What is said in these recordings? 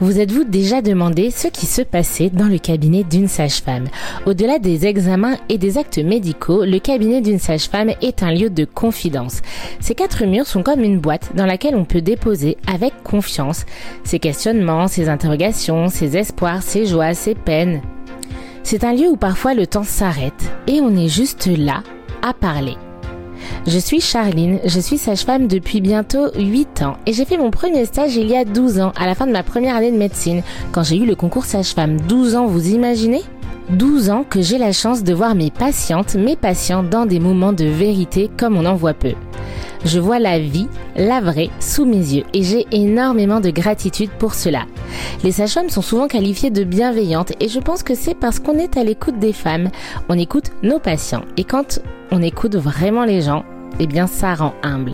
Vous êtes-vous déjà demandé ce qui se passait dans le cabinet d'une sage-femme? Au-delà des examens et des actes médicaux, le cabinet d'une sage-femme est un lieu de confidence. Ces quatre murs sont comme une boîte dans laquelle on peut déposer avec confiance ses questionnements, ses interrogations, ses espoirs, ses joies, ses peines. C'est un lieu où parfois le temps s'arrête et on est juste là à parler. Je suis Charline, je suis sage-femme depuis bientôt 8 ans et j'ai fait mon premier stage il y a 12 ans, à la fin de ma première année de médecine, quand j'ai eu le concours sage-femme. 12 ans, vous imaginez? 12 ans que j'ai la chance de voir mes patientes, mes patients dans des moments de vérité comme on en voit peu. Je vois la vie, la vraie, sous mes yeux et j'ai énormément de gratitude pour cela. Les sages-femmes sont souvent qualifiées de bienveillantes et je pense que c'est parce qu'on est à l'écoute des femmes, on écoute nos patients et quand on écoute vraiment les gens, eh bien ça rend humble.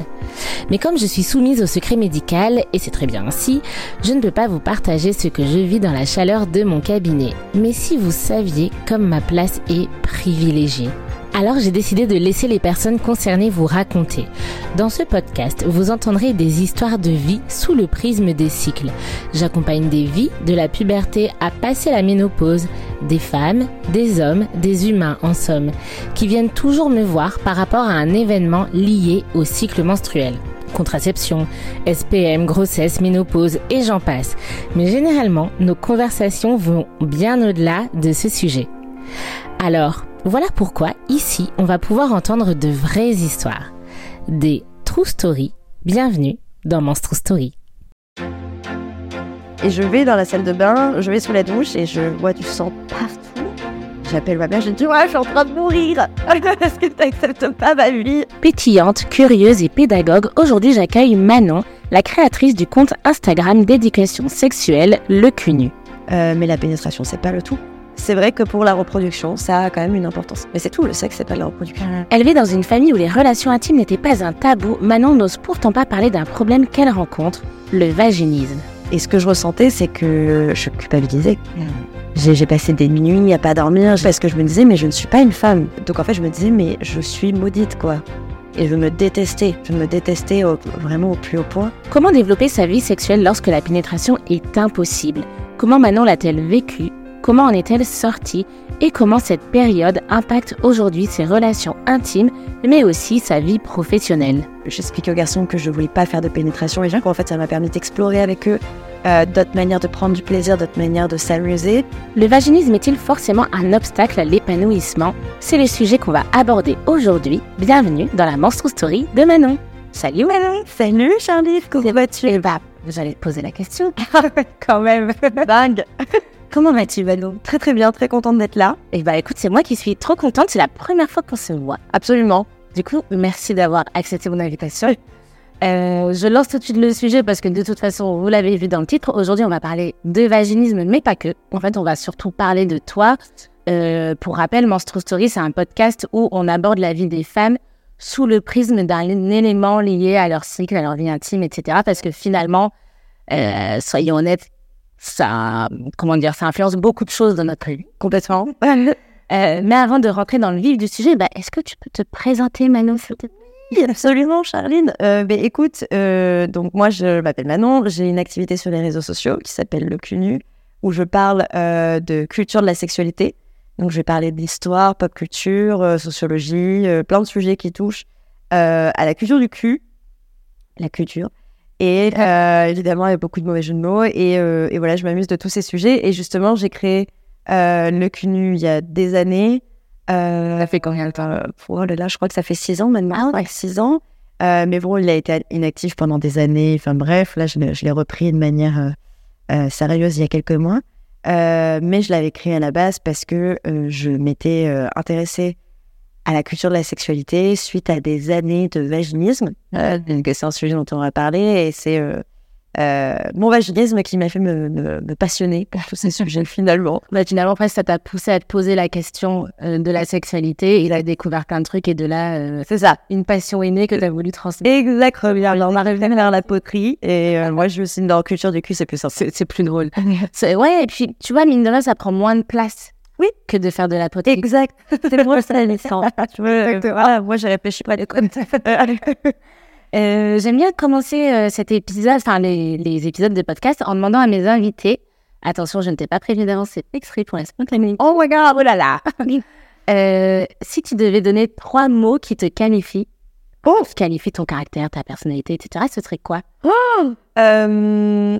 Mais comme je suis soumise au secret médical, et c'est très bien ainsi, je ne peux pas vous partager ce que je vis dans la chaleur de mon cabinet. Mais si vous saviez comme ma place est privilégiée. Alors j'ai décidé de laisser les personnes concernées vous raconter. Dans ce podcast, vous entendrez des histoires de vie sous le prisme des cycles. J'accompagne des vies de la puberté à passer la ménopause, des femmes, des hommes, des humains en somme, qui viennent toujours me voir par rapport à un événement lié au cycle menstruel contraception, SPM, grossesse, ménopause et j'en passe. Mais généralement, nos conversations vont bien au-delà de ce sujet. Alors, voilà pourquoi ici, on va pouvoir entendre de vraies histoires. Des true stories. Bienvenue dans Monstro Story. Et je vais dans la salle de bain, je vais sous la douche et je vois du sang partout. J'appelle ma mère, je dis Ouais, je suis en train de mourir. Est-ce que tu n'acceptes pas ma vie Pétillante, curieuse et pédagogue, aujourd'hui j'accueille Manon, la créatrice du compte Instagram d'éducation sexuelle Le Cunu. Euh, mais la pénétration, c'est pas le tout c'est vrai que pour la reproduction, ça a quand même une importance. Mais c'est tout, le sexe, c'est pas la reproduction. Elle vit dans une famille où les relations intimes n'étaient pas un tabou. Manon n'ose pourtant pas parler d'un problème qu'elle rencontre, le vaginisme. Et ce que je ressentais, c'est que je culpabilisais. J'ai passé des nuits à pas dormir parce que je me disais, mais je ne suis pas une femme. Donc en fait, je me disais, mais je suis maudite, quoi. Et je me détestais. Je me détestais vraiment au plus haut point. Comment développer sa vie sexuelle lorsque la pénétration est impossible? Comment Manon l'a-t-elle vécu? Comment en est-elle sortie et comment cette période impacte aujourd'hui ses relations intimes, mais aussi sa vie professionnelle. J'explique aux garçons que je ne voulais pas faire de pénétration et bien qu'en fait ça m'a permis d'explorer avec eux euh, d'autres manières de prendre du plaisir, d'autres manières de s'amuser. Le vaginisme est-il forcément un obstacle à l'épanouissement? C'est le sujet qu'on va aborder aujourd'hui. Bienvenue dans la Monstro Story de Manon. Salut Manon Salut Charlie, comment vas-tu? Eh bah, j'allais te poser la question. Quand même Dingue Comment vas-tu, Manon? Très très bien, très contente d'être là. Et eh bah écoute, c'est moi qui suis trop contente, c'est la première fois qu'on se voit. Absolument. Du coup, merci d'avoir accepté mon invitation. Euh, je lance tout de suite le sujet parce que de toute façon, vous l'avez vu dans le titre. Aujourd'hui, on va parler de vaginisme, mais pas que. En fait, on va surtout parler de toi. Euh, pour rappel, Monstro Story, c'est un podcast où on aborde la vie des femmes sous le prisme d'un élément lié à leur cycle, à leur vie intime, etc. Parce que finalement, euh, soyons honnêtes, ça, comment dire, ça influence beaucoup de choses dans notre vie, complètement. Euh, mais avant de rentrer dans le vif du sujet, bah, est-ce que tu peux te présenter, Manon Oui, absolument, Charline. Euh, bah, écoute, euh, donc moi, je m'appelle Manon. J'ai une activité sur les réseaux sociaux qui s'appelle Le CUNU, où je parle de culture de la sexualité. Donc, je vais parler d'histoire, pop culture, sociologie, plein de sujets qui touchent à la culture du cul, la culture, et euh, évidemment, il y a beaucoup de mauvais jeux de mots. Et, euh, et voilà, je m'amuse de tous ces sujets. Et justement, j'ai créé euh, le CUNU il y a des années. ça fait combien de temps oh là là, Je crois que ça fait six ans maintenant. Ah, ouais. Six ans. mais bon, il a été inactif pendant des années. Enfin bref, là, je, je l'ai repris de manière sérieuse il y a quelques mois. mais je l'avais créé à la base parce que je m'étais intéressée à la culture de la sexualité suite à des années de vaginisme. Euh, c'est un sujet dont on va parler et c'est euh, euh, mon vaginisme qui m'a fait me, me, passionner pour tous ces sujets finalement. Bah, finalement, après, ça t'a poussé à te poser la question de la sexualité et il a découvert plein de trucs et de là, c'est ça, une passion innée que tu as voulu transmettre. Exactement. Alors, on arrive vers la poterie et moi, je me suis dans la culture du cul, c'est plus. C'est plus drôle. ouais, et puis, tu vois, mine de ça prend moins de place oui. Que de faire de la poterie. Exact. C'est moi ça, les Exactement. moi, j'ai réfléchi pas à l'école. Euh, J'aime bien commencer euh, cet épisode, enfin les, les épisodes de podcast, en demandant à mes invités. Attention, je ne t'ai pas prévenu d'avance, c'est extrait pour la spontanéité. Oh my god, oh là là. Euh, si tu devais donner trois mots qui te qualifient, Oh. qui qualifient ton caractère, ta personnalité, etc., ce serait quoi? Euh,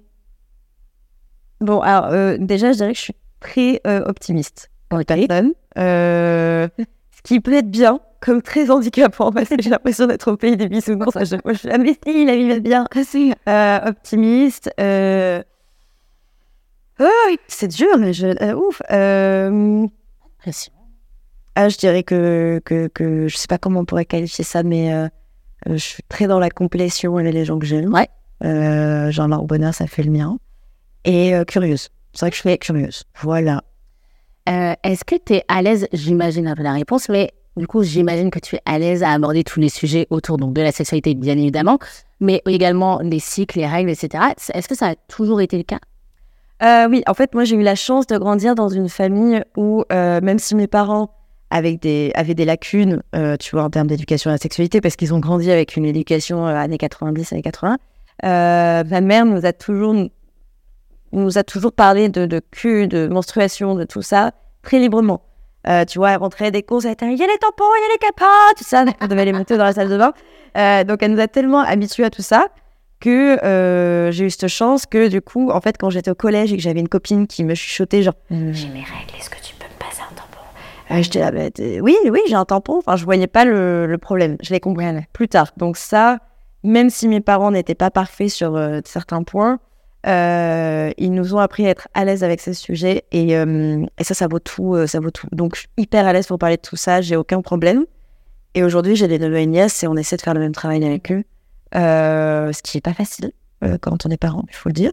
Bon, alors euh, déjà, je dirais que je suis très euh, optimiste. Ok. personne. Euh, ce qui peut être bien, comme très handicapant, parce que j'ai l'impression d'être au pays des bisounours. À chaque fois, je suis là, mais si, la vie va bien. Euh, optimiste. Euh... ah oui, c'est dur, mais je... euh, ouf. Euh... Ah, je dirais que, que, que je sais pas comment on pourrait qualifier ça, mais je suis très dans la complétion avec les gens que j'aime. Ouais. Genre leur bonheur, ça fait le mien. Et curieuse. C'est vrai que je suis curieuse. Voilà. Euh, Est-ce que tu es à l'aise, j'imagine un peu la réponse, mais du coup, j'imagine que tu es à l'aise à aborder tous les sujets autour donc, de la sexualité, bien évidemment, mais également les cycles, les règles, etc. Est-ce que ça a toujours été le cas? Euh, oui, en fait, moi, j'ai eu la chance de grandir dans une famille où, euh, même si mes parents avec des, avaient des lacunes, tu vois, en termes d'éducation à la sexualité, parce qu'ils ont grandi avec une éducation années 90, années 80, euh, ma mère nous a toujours, nous a toujours parlé de, de cul, de menstruation, de tout ça, très librement. Euh, tu vois, elle rentrait des courses, elle était, il y a les tampons, il y a les capotes, tout ça, on devait les monter dans la salle de bain. Euh, donc, elle nous a tellement habitués à tout ça que euh, j'ai eu cette chance que du coup, en fait, quand j'étais au collège et que j'avais une copine qui me chuchotait genre J'ai mes règles, est-ce que tu peux me passer un tampon? J'étais là, bah, oui, oui, j'ai un tampon. Enfin, je voyais pas le, le problème. Je l'ai compris plus tard. Donc ça, même si mes parents n'étaient pas parfaits sur certains points, euh, ils nous ont appris à être à l'aise avec ce sujet et, euh, et ça, ça vaut tout, euh, ça vaut tout. Donc je suis hyper à l'aise pour parler de tout ça. J'ai aucun problème. Et aujourd'hui, j'ai des neveux et nièces et on essaie de faire le même travail avec eux, ce qui est pas facile quand on est parent, il faut le dire,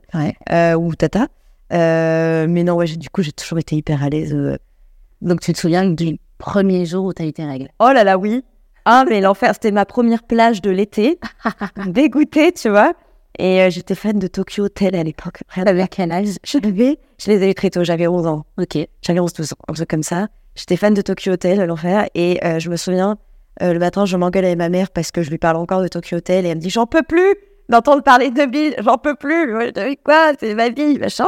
ou tata. Mais non, ouais, du coup, j'ai toujours été hyper à l'aise. Donc, tu te souviens du premier jour où tu as eu tes règles? Oh là là, oui. Ah, mais l'enfer, c'était ma première plage de l'été. Dégoûtée, tu vois. Et euh, j'étais fan de Tokyo Hotel à l'époque. Avec quel âge Je je les ai eu très tôt, j'avais 11 ans. Ok. J'avais 11, 12 ans, un truc comme ça. J'étais fan de Tokyo Hotel, l'enfer. Et euh, je me souviens, euh, le matin, je m'engueule avec ma mère parce que je lui parle encore de Tokyo Hotel. Et elle me dit J'en peux plus d'entendre parler de Bill, j'en peux plus. Moi, je dis quoi? C'est ma vie, machin.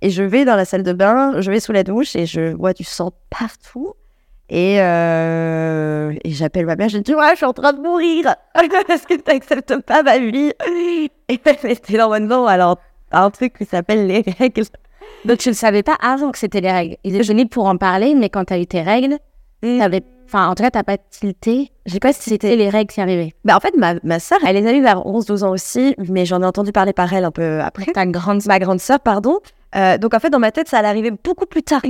Et je vais dans la salle de bain, je vais sous la douche et je vois du sang partout. Et, euh, et j'appelle ma mère, je dis Ouais, je suis en train de mourir. Est-ce que tu n'acceptes pas ma vie Et elle était dans mon nom, alors, un truc qui s'appelle les règles. Donc, tu ne savais pas avant que c'était les règles. Ils étaient venus pour en parler, mais quand tu as eu tes règles, t'avais... Enfin, en tout cas, t'as pas tilté. Je sais pas si c'était les règles qui arrivaient. Bah, en fait, ma, ma sœur, elle les a eu vers 11-12 ans aussi, mais j'en ai entendu parler par elle un peu après. Ta grande Ma grande sœur, pardon. Euh, donc, en fait, dans ma tête, ça allait arriver beaucoup plus tard.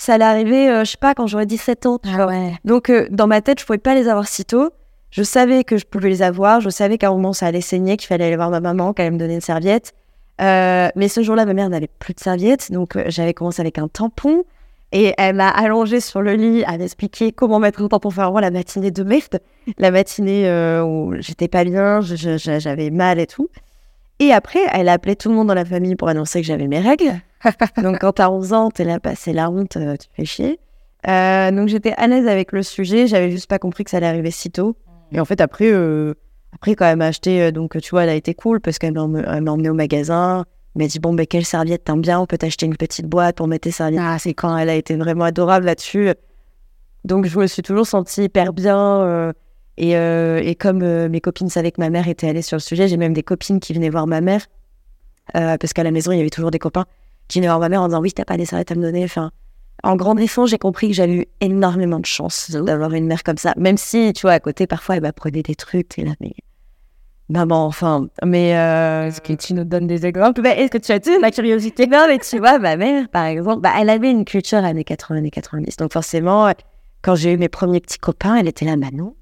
Ça allait arriver, euh, je sais pas, quand j'aurais 17 ans. Ah ouais. Donc, euh, dans ma tête, je pouvais pas les avoir si tôt. Je savais que je pouvais les avoir. Je savais qu'à un moment, ça allait saigner, qu'il fallait aller voir ma maman, qu'elle allait me donner une serviette. Euh, mais ce jour-là, ma mère n'avait plus de serviette. Donc, j'avais commencé avec un tampon. Et elle m'a allongée sur le lit à m'expliquer comment mettre un tampon. Enfin, vraiment, la matinée de merde. La matinée où j'étais pas bien, j'avais mal et tout. Et après, elle a appelé tout le monde dans la famille pour annoncer que j'avais mes règles. donc, quand t'as 11 ans, t'es là, bah, c'est la honte, euh, tu fais chier. Euh, donc, j'étais à l'aise avec le sujet. J'avais juste pas compris que ça allait arriver si tôt. Et en fait, après, euh, après quand elle m'a acheté, donc tu vois, elle a été cool parce qu'elle m'a emmené au magasin. Elle m'a dit, bon, ben, quelle serviette t'aimes bien? On peut t'acheter une petite boîte pour mettre tes serviettes. Ah, c'est Quand elle a été vraiment adorable là-dessus. Donc, je me suis toujours sentie hyper bien. euh, et, et comme mes copines savaient que ma mère était allée sur le sujet, j'ai même des copines qui venaient voir ma mère. parce qu'à la maison, il y avait toujours des copains venaient voir ma mère en disant, oui, t'as pas des serviettes à me donner. Enfin, en grandissant, j'ai compris que j'avais eu énormément de chance d'avoir une mère comme ça. Même si, tu vois, à côté, parfois, elle m'apprenait des trucs. T'es là, mais. Maman, enfin. Mais. Euh... Est-ce que tu nous donnes des exemples? Bah, Est-ce que tu as tu ma curiosité? Non, mais tu vois, ma mère, par exemple, bah, elle avait une culture années 80, années 90. Donc, forcément, quand j'ai eu mes premiers petits copains, elle était là, Manon.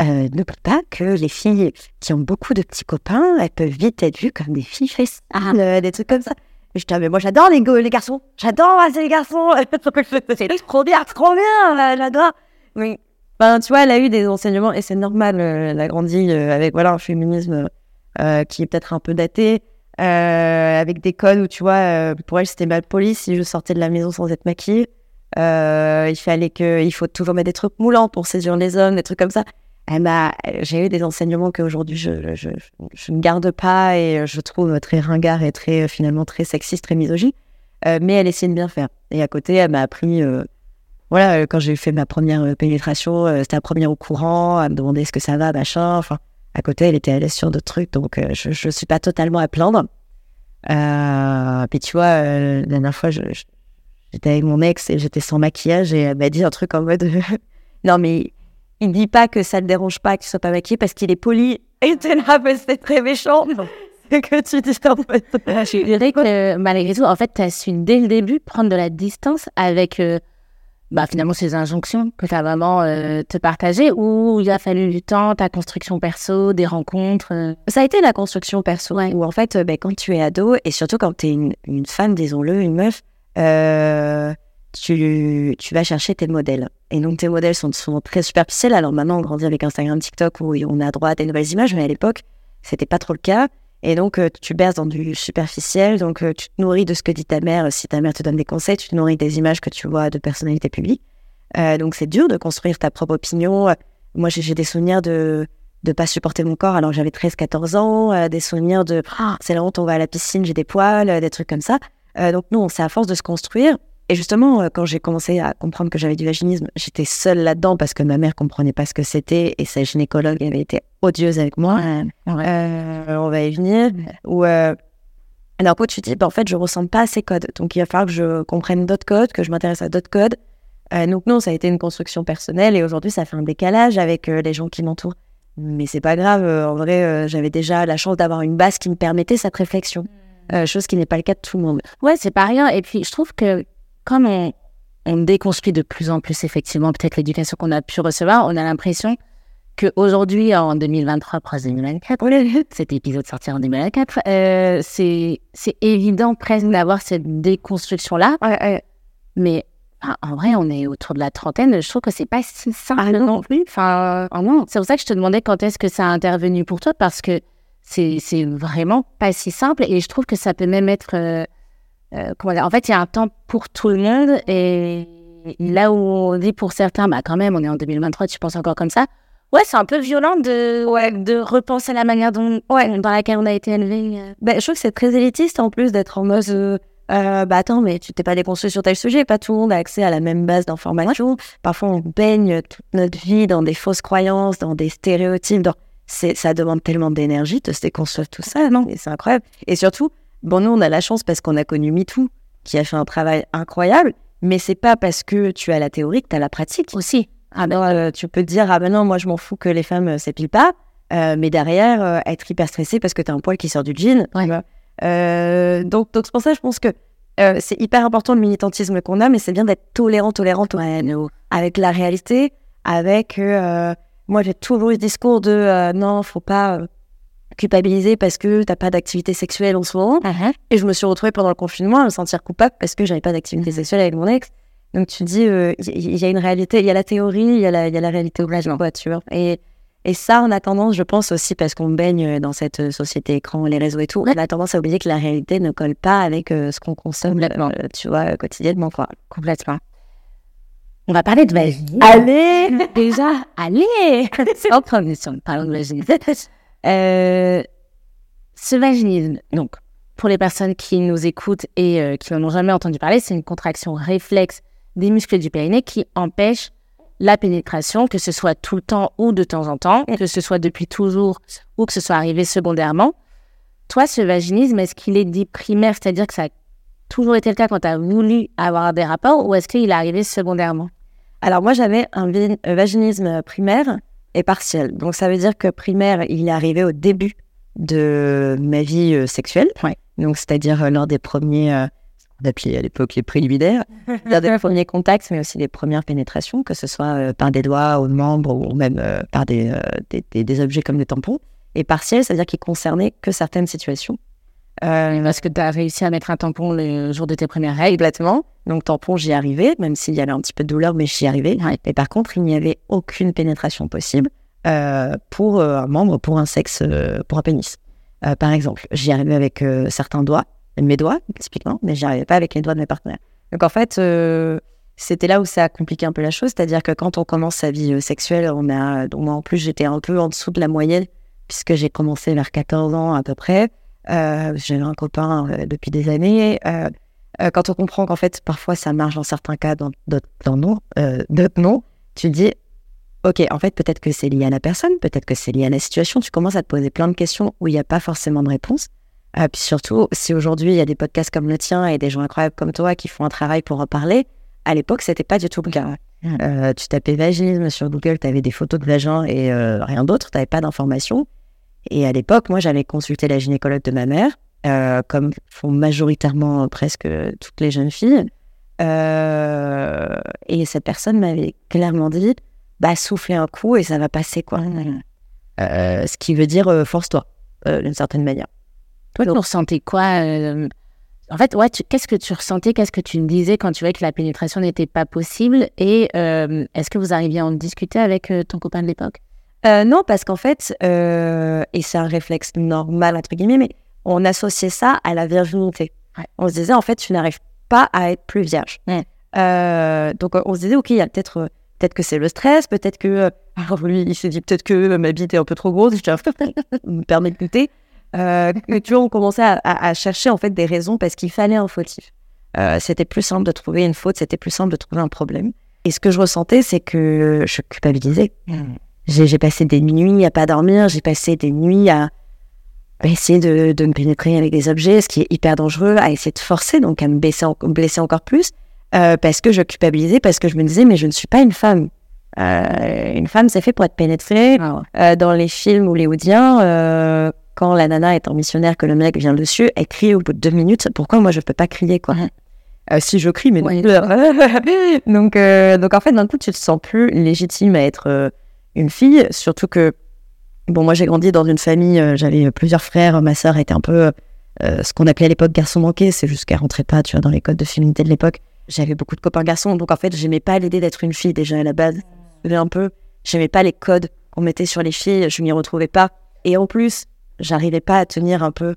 Euh, N'oublie pas que les filles qui ont beaucoup de petits copains, elles peuvent vite être vues comme des filles fesses, euh, des trucs comme ça. Et je dis, mais moi j'adore les, garçons, j'adore ah, c'est les garçons, c'est trop bien, c'est trop bien, j'adore. Oui. Ben, tu vois, elle a eu des enseignements et c'est normal, euh, elle a grandi euh, avec voilà, un féminisme euh, qui est peut-être un peu daté, avec des codes où tu vois, pour elle c'était mal poli si je sortais de la maison sans être maquillée. Il fallait que, il faut toujours mettre des trucs moulants pour séduire les hommes, des trucs comme ça. Elle m'a, j'ai eu des enseignements qu'aujourd'hui je, je, je, ne garde pas et je trouve très ringard et très finalement très sexiste, très misogyne. Euh, mais elle essayait de bien faire. Et à côté, elle m'a appris, euh, voilà, quand j'ai fait ma première pénétration, c'était la première au courant, à me demander est-ce que ça va, machin. Enfin, à côté, elle était à l'aise sur d'autres trucs, donc je ne suis pas totalement à plaindre. puis tu vois, la dernière fois, j'étais avec mon ex et j'étais sans maquillage et elle m'a dit un truc en mode non mais il dit pas que ça ne dérange pas qu'il soit pas maquillé parce qu'il est poli. Et t'es là, c'est très méchant. C'est que tu dis en fait. Je dirais que malgré tout, en fait, tu as su dès le début prendre de la distance avec euh, bah, finalement ces injonctions que as vraiment euh, te partager ou il a fallu du temps, ta construction perso, des rencontres euh? Ça a été la construction perso ouais. où en fait, bah, quand tu es ado et surtout quand tu es une, une, femme, disons-le, une meuf, tu, tu vas chercher tes modèles. Et donc, tes modèles sont souvent très superficiels. Alors maintenant, on grandit avec Instagram, TikTok, où on a droit à des nouvelles images, mais à l'époque, c'était pas trop le cas. Et donc, euh, tu berces dans du superficiel. Donc, euh, tu te nourris de ce que dit ta mère. Si ta mère te donne des conseils, tu te nourris des images que tu vois de personnalités publiques. Euh, donc, c'est dur de construire ta propre opinion. Moi, j'ai des souvenirs de de pas supporter mon corps alors j'avais 13-14 ans, des souvenirs de ah, c'est la honte, on va à la piscine, j'ai des poils, des trucs comme ça. donc, nous, c'est à force de se construire et justement, euh, quand j'ai commencé à comprendre que j'avais du vaginisme, j'étais seule là-dedans parce que ma mère comprenait pas ce que c'était et sa gynécologue avait été odieuse avec moi. Euh, on va y venir. Ou euh... alors, quand tu dis, bah, en fait, je ressens pas à ces codes. Donc, il va falloir que je comprenne d'autres codes, que je m'intéresse à d'autres codes. Euh, donc, non, ça a été une construction personnelle et aujourd'hui, ça fait un décalage avec les gens qui m'entourent. Mais c'est pas grave. en vrai, j'avais déjà la chance d'avoir une base qui me permettait cette réflexion. Hmm. chose qui n'est pas le cas de tout le monde. Ouais, c'est pas rien. Et puis, je trouve que comme on, déconstruit de plus en plus effectivement peut-être l'éducation qu'on a pu recevoir, on a l'impression qu'aujourd'hui, en 2023, presque 2024, cet épisode sortira en 2024, euh, c'est évident presque d'avoir cette déconstruction-là. Mais en vrai, on est autour de la trentaine. Je trouve que c'est pas si simple ah non. plus. Enfin, oh non. C'est pour ça que je te demandais quand est-ce que ça a intervenu pour toi, parce que c'est vraiment pas si simple. Et je trouve que ça peut même être euh, euh, en fait, il y a un temps pour tout le monde. Et là où on dit pour certains, bah quand même, on est en 2023, tu penses encore comme ça. Ouais, c'est un peu violent de, ouais, de repenser la manière dont, ouais, dans laquelle on a été élevé. Euh. Ben, je trouve que c'est très élitiste en plus d'être en mode. Euh, bah attends, mais tu t'es pas déconstruit sur tel sujet. Pas tout le monde a accès à la même base d'information. Parfois, on baigne toute notre vie dans des fausses croyances, dans des stéréotypes. Dans... Ça demande tellement d'énergie de se déconstruire tout ça, non c'est incroyable. Et surtout, Bon, nous, on a la chance parce qu'on a connu MeToo, qui a fait un travail incroyable, mais c'est pas parce que tu as la théorie que tu as la pratique. Aussi. Ah ben, euh, tu peux te dire, ah ben non, moi je m'en fous que les femmes euh, s'épilent pas, euh, mais derrière, être hyper stressé parce que tu as un poil qui sort du jean. donc, donc c'est pour ça, je pense que c'est hyper important le militantisme qu'on a, mais c'est bien d'être tolérant, tolérant, tolérant avec la réalité, avec. moi, j'ai toujours eu ce discours de non, faut pas culpabiliser parce que t'as pas d'activité sexuelle en ce moment. Uh-huh. Et je me suis retrouvée pendant le confinement à me sentir coupable parce que j'avais pas d'activité uh-huh. sexuelle avec mon ex. Donc tu dis, il euh, y, a une réalité, il y a la théorie, il y, a la, y a la réalité au quoi, tu vois. Et, et ça, on a tendance, je pense aussi, parce qu'on baigne dans cette société écran, les réseaux et tout, on a tendance à oublier que la réalité ne colle pas avec euh, ce qu'on consomme, euh, tu vois, quotidiennement, quoi. Complètement. On va parler de magie. Allez Déjà, allez en transition, parlons de magie. Euh, ce vaginisme, donc, pour les personnes qui nous écoutent et euh, qui n'en ont jamais entendu parler, c'est une contraction réflexe des muscles du périnée qui empêche la pénétration, que ce soit tout le temps ou de temps en temps, que ce soit depuis toujours ou que ce soit arrivé secondairement. Toi, ce vaginisme, est-ce qu'il est dit primaire, c'est-à-dire que ça a toujours été le cas quand tu as voulu avoir des rapports, ou est-ce qu'il est arrivé secondairement? Alors moi, j'avais un vaginisme primaire est partiel. Donc ça veut dire que primaire, il est arrivé au début de ma vie euh, sexuelle. Donc c'est-à-dire euh, lors des premiers, euh, à l'époque les préliminaires, lors des premiers contacts, mais aussi les premières pénétrations, que ce soit par des doigts ou membres ou même par des, des, des, objets comme des tampons. Et partiel, c'est-à-dire qu'il concernait que certaines situations. Euh, Parce que tu as réussi à mettre un tampon le jour de tes premières règles. Complètement. Donc, tampon, j'y arrivais, même s'il y avait un petit peu de douleur, mais j'y arrivais. Mais par contre, il n'y avait aucune pénétration possible euh, pour euh, un membre, pour un sexe, pour un pénis. par exemple, j'y arrivais avec certains doigts, mes doigts, typiquement, mais j'y arrivais pas avec les doigts de mes partenaires. Donc, en fait, c'était là où ça a compliqué un peu la chose. C'est-à-dire que quand on commence sa vie euh, sexuelle, on a. Donc, moi, en plus, j'étais un peu en dessous de la moyenne, puisque j'ai commencé vers 14 ans à peu près. Euh, J'avais un copain euh, depuis des années. Euh, quand on comprend qu'en fait, parfois, ça marche dans certains cas, dans d'autres non, non, tu te dis, OK, en fait, peut-être que c'est lié à la personne, peut-être que c'est lié à la situation. Tu commences à te poser plein de questions où il n'y a pas forcément de réponse. Euh, puis surtout, si aujourd'hui, il y a des podcasts comme le tien et des gens incroyables comme toi qui font un travail pour en parler, à l'époque, c'était pas du tout le cas. Euh, tu tapais vaginisme sur Google, tu avais des photos de vagin et euh, rien d'autre, tu n'avais pas d'informations. Et à l'époque, moi, j'avais consulté la gynécologue de ma mère, euh, comme font majoritairement presque toutes les jeunes filles. Euh, et cette personne m'avait clairement dit bah, soufflez un coup et ça va passer, quoi. Euh, ce qui veut dire euh, force-toi, euh, d'une certaine manière. Toi, tu ressentais quoi euh, En fait, ouais, qu'est-ce que tu ressentais Qu'est-ce que tu me disais quand tu voyais que la pénétration n'était pas possible Et euh, est-ce que vous arriviez à en discuter avec euh, ton copain de l'époque? Euh, non, parce qu'en fait, euh, et c'est un réflexe normal, entre guillemets, mais on associait ça à la virginité. Ouais. On se disait, en fait, tu n'arrives pas à être plus vierge. Ouais. Euh, donc, on se disait, OK, il y a peut-être euh, peut-être que c'est le stress, peut-être que. euh, alors, lui, il s'est dit, peut-être que ma bite est un peu trop grosse, je me permets de. Euh, que, tu vois, on commençait à, à- à chercher, en fait, des raisons parce qu'il fallait un fautif. Euh, c'était plus simple de trouver une faute, c'était plus simple de trouver un problème. Et ce que je ressentais, c'est que je culpabilisais. J'ai j'ai passé des nuits à pas dormir, j'ai passé des nuits à à essayer de, de me pénétrer avec des objets, ce qui est hyper dangereux, à essayer de forcer, donc à me blesser, en- blesser encore plus, euh, parce que je culpabilisais, parce que je me disais, mais je ne suis pas une femme. Euh, une femme, c'est fait pour être pénétrée. Euh, dans les films hollywoodiens, quand la nana est en missionnaire, que le mec vient dessus, elle crie au bout de deux minutes. Pourquoi moi je peux pas crier quoi? Euh, Si je crie, mais Ouais. donc, euh, donc en fait, d'un coup, tu te sens plus légitime à être une fille, surtout que bon, moi j'ai grandi dans une famille, euh, j'avais plusieurs frères, ma sœur était un peu euh, ce qu'on appelait à l'époque garçon manqué, c'est juste qu'elle rentrait pas, tu vois, dans les codes de féminité de l'époque. J'avais beaucoup de copains garçons, donc en fait, j'aimais pas l'idée d'être une fille déjà à la base. Un peu, j'aimais pas les codes qu'on mettait sur les filles, je m'y retrouvais pas. Et en plus, j'arrivais pas à tenir un peu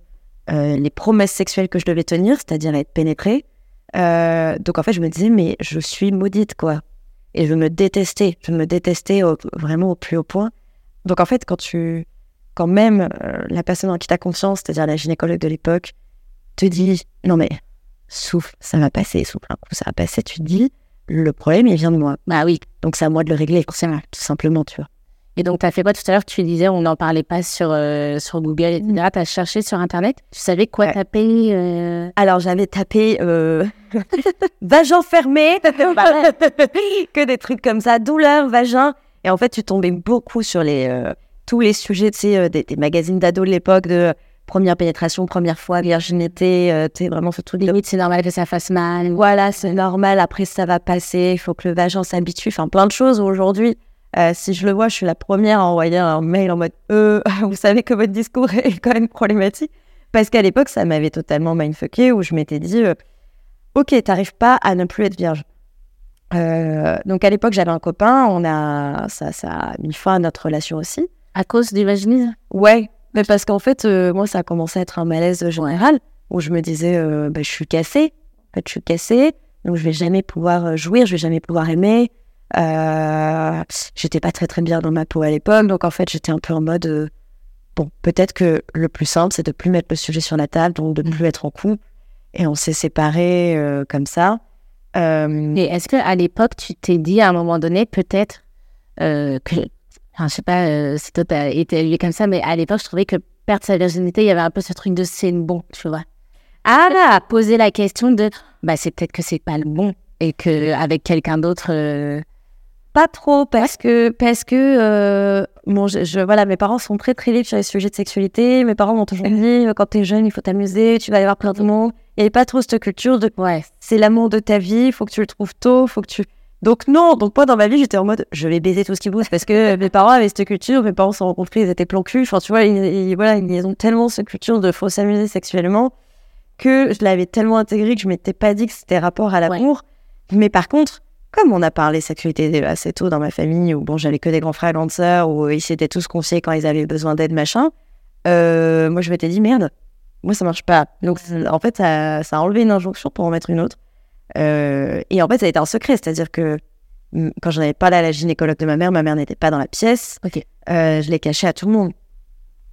euh, les promesses sexuelles que je devais tenir, c'est-à-dire être pénétrée. Donc en fait, je me disais, mais je suis maudite, quoi. Et je me détestais, je me détestais au- vraiment au plus haut point. Donc en fait, quand tu, quand même euh, la personne en qui tu as confiance, c'est-à-dire la gynécologue de l'époque, te dit, non mais souffle, ça va passer, souffle un coup, ça va passer, tu te dis, le problème, il vient de moi. Bah oui, Donc c'est à moi de le régler, tout simplement, tu vois. Et donc, tu as fait quoi tout à l'heure? Tu disais, on n'en parlait pas sur, euh, sur Google, etc. Tu as cherché sur Internet Tu savais quoi Ouais. taper euh, Alors j'avais tapé euh... vagin fermé, que des trucs comme ça, douleur, vagin. Et en fait, tu tombais beaucoup sur les tous les sujets, tu sais, des, des magazines d'ados de l'époque, de première pénétration, première fois, virginité, euh, tu sais, vraiment ce truc de Limite, c'est normal que ça fasse mal. voilà, c'est normal, après ça va passer, il faut que le vagin s'habitue, enfin plein de choses aujourd'hui. Euh, si je le vois, je suis la première à envoyer un mail en mode euh, vous savez que votre discours est quand même problématique. Parce qu'à l'époque, ça m'avait totalement mindfucké où je m'étais dit euh, Ok, t'arrives pas à ne plus être vierge. Euh, donc à l'époque, j'avais un copain, on a ça, ça a mis fin à notre relation aussi. À cause du vaginisme? Ouais, mais parce qu'en fait, euh, moi, ça a commencé à être un malaise général où je me disais, bah, je suis cassée. En fait, je suis cassée, donc je vais jamais pouvoir jouir, je vais jamais pouvoir aimer. Euh, j'étais pas très très bien dans ma peau à l'époque, donc en fait, j'étais un peu en mode, euh, bon, peut-être que le plus simple, c'est de plus mettre le sujet sur la table, donc de Mm. plus être en couple. Et on s'est séparés euh, comme ça. Euh, Et est-ce que à l'époque, tu t'es dit à un moment donné, peut-être que. Enfin, je sais pas si toi t'as été élevé comme ça, mais à l'époque, je trouvais que perdre sa virginité, il y avait un peu ce truc de c'est le bon, tu vois. Ah là, poser la question de bah c'est peut-être que c'est pas le bon et que avec quelqu'un d'autre. Pas trop parce que parce que euh, bon je, je- voilà mes parents sont très très libres sur les sujets de sexualité. Mes parents m'ont toujours dit euh, quand t'es jeune il faut t'amuser tu vas y avoir plein de monde. Il y avait pas trop cette culture de Ouais. c'est l'amour de ta vie faut que tu le trouves tôt faut que tu donc non donc moi dans ma vie j'étais en mode je vais baiser tout ce qui bouge parce que mes parents avaient cette culture mes parents se sont rencontrés ils étaient plan cul. Enfin tu vois ils, ils- voilà ils ont tellement cette culture de faut s'amuser sexuellement que je l'avais tellement intégré que je m'étais pas dit que c'était rapport à l'amour. Mais par contre comme on a parlé sexualité assez tôt dans ma famille, où bon, j'avais que des grands frères et grandes sœurs, où ils s'étaient tous confiés quand ils avaient besoin d'aide, machin, euh, moi je m'étais dit merde, moi ça marche pas. Donc c'est- en fait, ça, ça a enlevé une injonction pour en mettre une autre. et en fait, ça a été un secret, c'est-à-dire que mm, quand j'en avais parlé à la gynécologue de ma mère, ma mère n'était pas dans la pièce. je l'ai caché à tout le monde.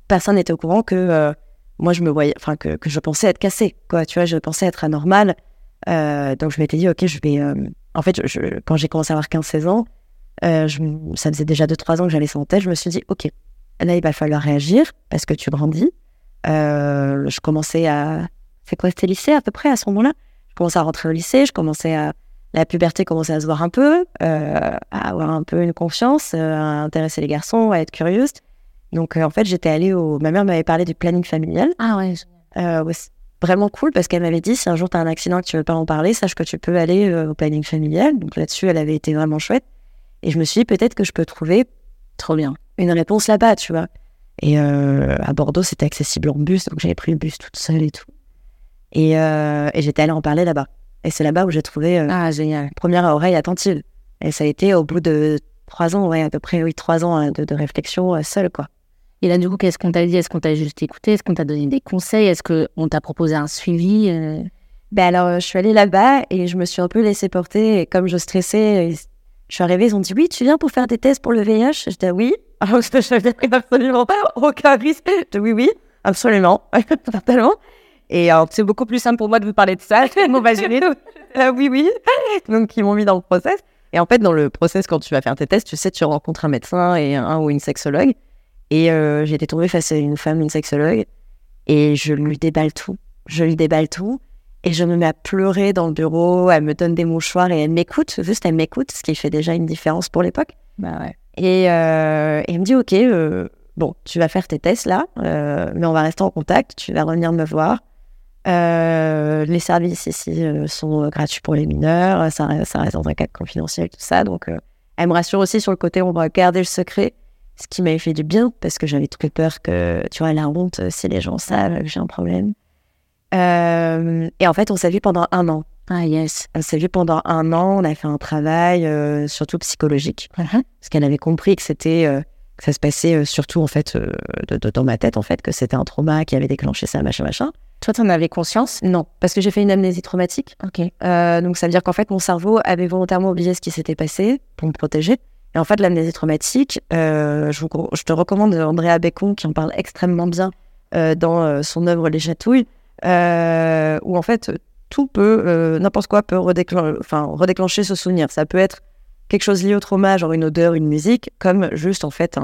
Personne n'était au courant que moi, je me voyais, enfin, que, que, je pensais être cassée, quoi. Tu vois, je pensais être anormale. donc, je m'étais dit, OK, je vais. En fait, je, quand j'ai commencé à avoir 15-16 ans, je, ça faisait déjà 2-3 ans que j'avais ça en tête. Je me suis dit, OK, là, il va falloir réagir parce que tu grandis. Euh, je commençais à. C'est quoi, c'était lycée à peu près à ce moment-là? Je commençais à rentrer au lycée, je commençais à. La puberté commençait à se voir un peu, euh, à avoir un peu une confiance, euh, à intéresser les garçons, à être curieuse. Donc, en fait, j'étais allée au. Ma mère m'avait parlé du planning familial. Ah ouais. ouais vraiment cool parce qu'elle m'avait dit si un jour tu as un accident et que tu veux pas en parler, sache que tu peux aller au planning familial. Donc là-dessus, elle avait été vraiment chouette. Et je me suis dit peut-être que je peux trouver trop bien une réponse là-bas, tu vois. Et euh, à Bordeaux, c'était accessible en bus, donc j'avais pris le bus toute seule et tout. Et, euh, et j'étais allée en parler là-bas. Et c'est là-bas où j'ai trouvé euh, ah, génial. première oreille attentive. Et ça a été au bout de trois ans, ouais, à peu près, oui, trois ans de, de réflexion seule, quoi. Et là, du coup, qu'est-ce qu'on t'a dit? Est-ce qu'on t'a juste écouté? Est-ce qu'on t'a donné des conseils? Est-ce qu'on t'a proposé un suivi ben alors, je suis allée là-bas et je me suis un peu laissée porter. Et comme je stressais, je suis arrivée, ils ont dit Oui, tu viens pour faire des tests pour le VIH J'étais Oui. Alors, je n'avais absolument pas aucun risque. Je oui, oui, absolument, totalement. Et c'est beaucoup plus simple pour moi de vous parler de ça. euh, oui, oui. Donc, ils m'ont mis dans le process. Et en fait, dans le process, quand tu vas faire tes tests, tu sais, tu rencontres un médecin et un ou une sexologue. Et euh, été tombée face à une femme, une sexologue, et je lui déballe tout. Je lui déballe tout. Et je me mets à pleurer dans le bureau, elle me donne des mouchoirs et elle m'écoute, juste elle m'écoute, ce qui fait déjà une différence pour l'époque. Bah ouais. Et, euh, elle me dit, OK, euh, bon, tu vas faire tes tests là, euh, mais on va rester en contact, tu vas revenir me voir. les services ici sont gratuits pour les mineurs, ça, ça, reste dans un cadre confidentiel, tout ça. Donc, elle me rassure aussi sur le côté, on va garder le secret, ce qui m'avait fait du bien, parce que j'avais très peur que, tu vois, la honte, si les gens savent que j'ai un problème. et en fait, on s'est vu pendant un an. Ah yes. Elle s'est vue pendant un an. On a fait un travail euh, surtout psychologique, uh-huh. parce qu'elle avait compris que c'était euh, que ça se passait euh, surtout en fait de, dans ma tête en fait que c'était un trauma qui avait déclenché ça machin machin. Toi, tu en avais conscience? Non, parce que j'ai fait une amnésie traumatique. Ok. donc ça veut dire qu'en fait mon cerveau avait volontairement oublié ce qui s'était passé pour me protéger. Et en fait l'amnésie traumatique, je, je, te recommande Andrea Becon qui en parle extrêmement bien dans son œuvre Les Chatouilles, où en fait tout peut, euh, n'importe quoi peut redéclencher ce souvenir. Ça peut être quelque chose lié au trauma, genre une odeur, une musique, comme juste en fait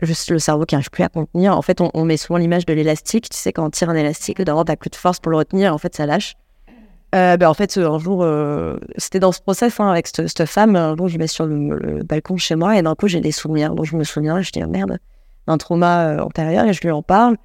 le cerveau qui n'arrive plus à contenir. En fait, on, met souvent l'image de l'élastique. Tu sais, quand on tire un élastique, d'abord, tu n'as plus de force pour le retenir. En fait, ça lâche. Euh, ben, en fait, un jour, euh, c'était dans ce process hein, avec cette, femme. Un jour, je mets sur le, balcon chez moi et d'un coup, j'ai des souvenirs. Donc, je me souviens, je dis, oh, merde, d'un trauma antérieur et je lui en parle.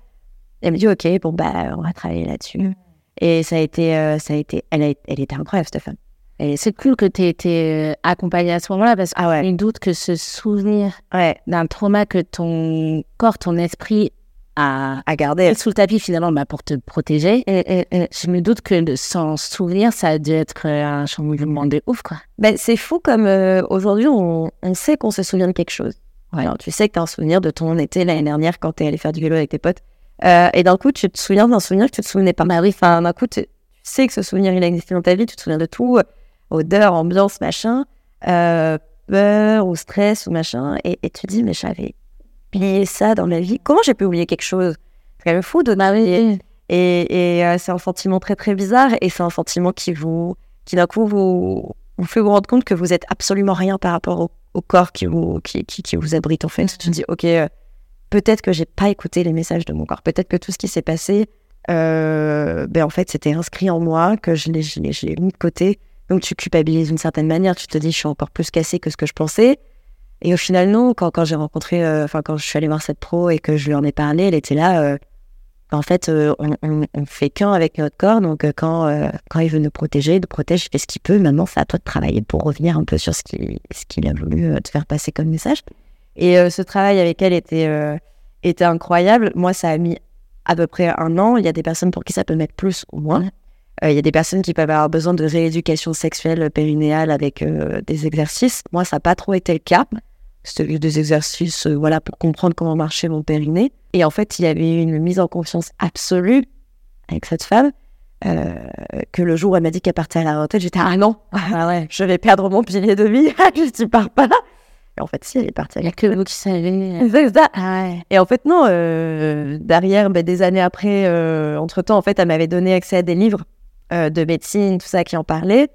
elle me dit, OK, bon, bah, on va travailler là-dessus. Et ça a été, euh, ça a été, elle, a, elle était incroyable, cette femme. Et c'est cool que tu aies été euh, accompagnée à ce moment-là parce que ah ouais. doute que ce souvenir ouais. d'un trauma que ton corps, ton esprit a gardé sous le tapis finalement bah, pour te protéger. Et, je me doute que sans souvenir, ça a dû être un changement de ouf. quoi. Ben, c'est fou comme euh, aujourd'hui, on, on, sait qu'on se souvient de quelque chose. Alors, tu sais que tu as un souvenir de ton été l'année dernière quand tu es allé faire du vélo avec tes potes. Euh, et d'un coup, tu te souviens d'un souvenir que tu te souvenais pas. Bah oui, enfin, d'un coup, tu, sais que ce souvenir, il a existé dans ta vie, tu te souviens de tout, euh, odeur, ambiance, machin, euh, peur ou stress ou machin, et, et tu dis, mais j'avais oublié ça dans la vie. Comment j'ai pu oublier quelque chose? C'est quand même fou de bah Et, et c'est un sentiment très très bizarre, et c'est un sentiment qui vous, qui d'un coup vous, vous fait vous rendre compte que vous êtes absolument rien par rapport au, corps qui vous, qui, qui, qui, vous abrite en fait. Tu te dis, ok peut-être que j'ai pas écouté les messages de mon corps. Peut-être que tout ce qui s'est passé, euh, ben en fait, c'était inscrit en moi, que je l'ai, je l'ai, mis de côté. Donc, tu culpabilises d'une certaine manière. Tu te dis, je suis encore plus cassée que ce que je pensais. Et au final, non. Quand, j'ai rencontré, euh, enfin, quand je suis allée voir cette pro et que je lui en ai parlé, elle était là. Euh, en fait, on, on, fait qu'un avec notre corps. Donc, quand, quand il veut nous protéger, nous protège, il fait ce qu'il peut. Maintenant, c'est à toi de travailler pour revenir un peu sur ce qu'il, a voulu te faire passer comme message. Et euh, ce travail avec elle était, euh, incroyable. Moi, ça a mis à peu près un an. Il y a des personnes pour qui ça peut mettre plus ou moins. Euh, il y a des personnes qui peuvent avoir besoin de rééducation sexuelle périnéale avec des exercices. Moi, ça n'a pas trop été le cas. C'était des exercices voilà, pour comprendre comment marchait mon périnée. Et en fait, il y avait une mise en confiance absolue avec cette femme. euh, que le jour où elle m'a dit qu'elle partait à la retraite, j'étais ah non, ah ouais, je vais perdre mon pilier de vie, je ne pars pas. Et en fait, si, elle est partie. Il n'y a que vous qui savez. C'est ça. Ah ouais. Et en fait, non, euh, derrière, ben, des années après, euh, entre-temps, en fait, elle m'avait donné accès à des livres euh, de médecine, tout ça, qui en parlaient.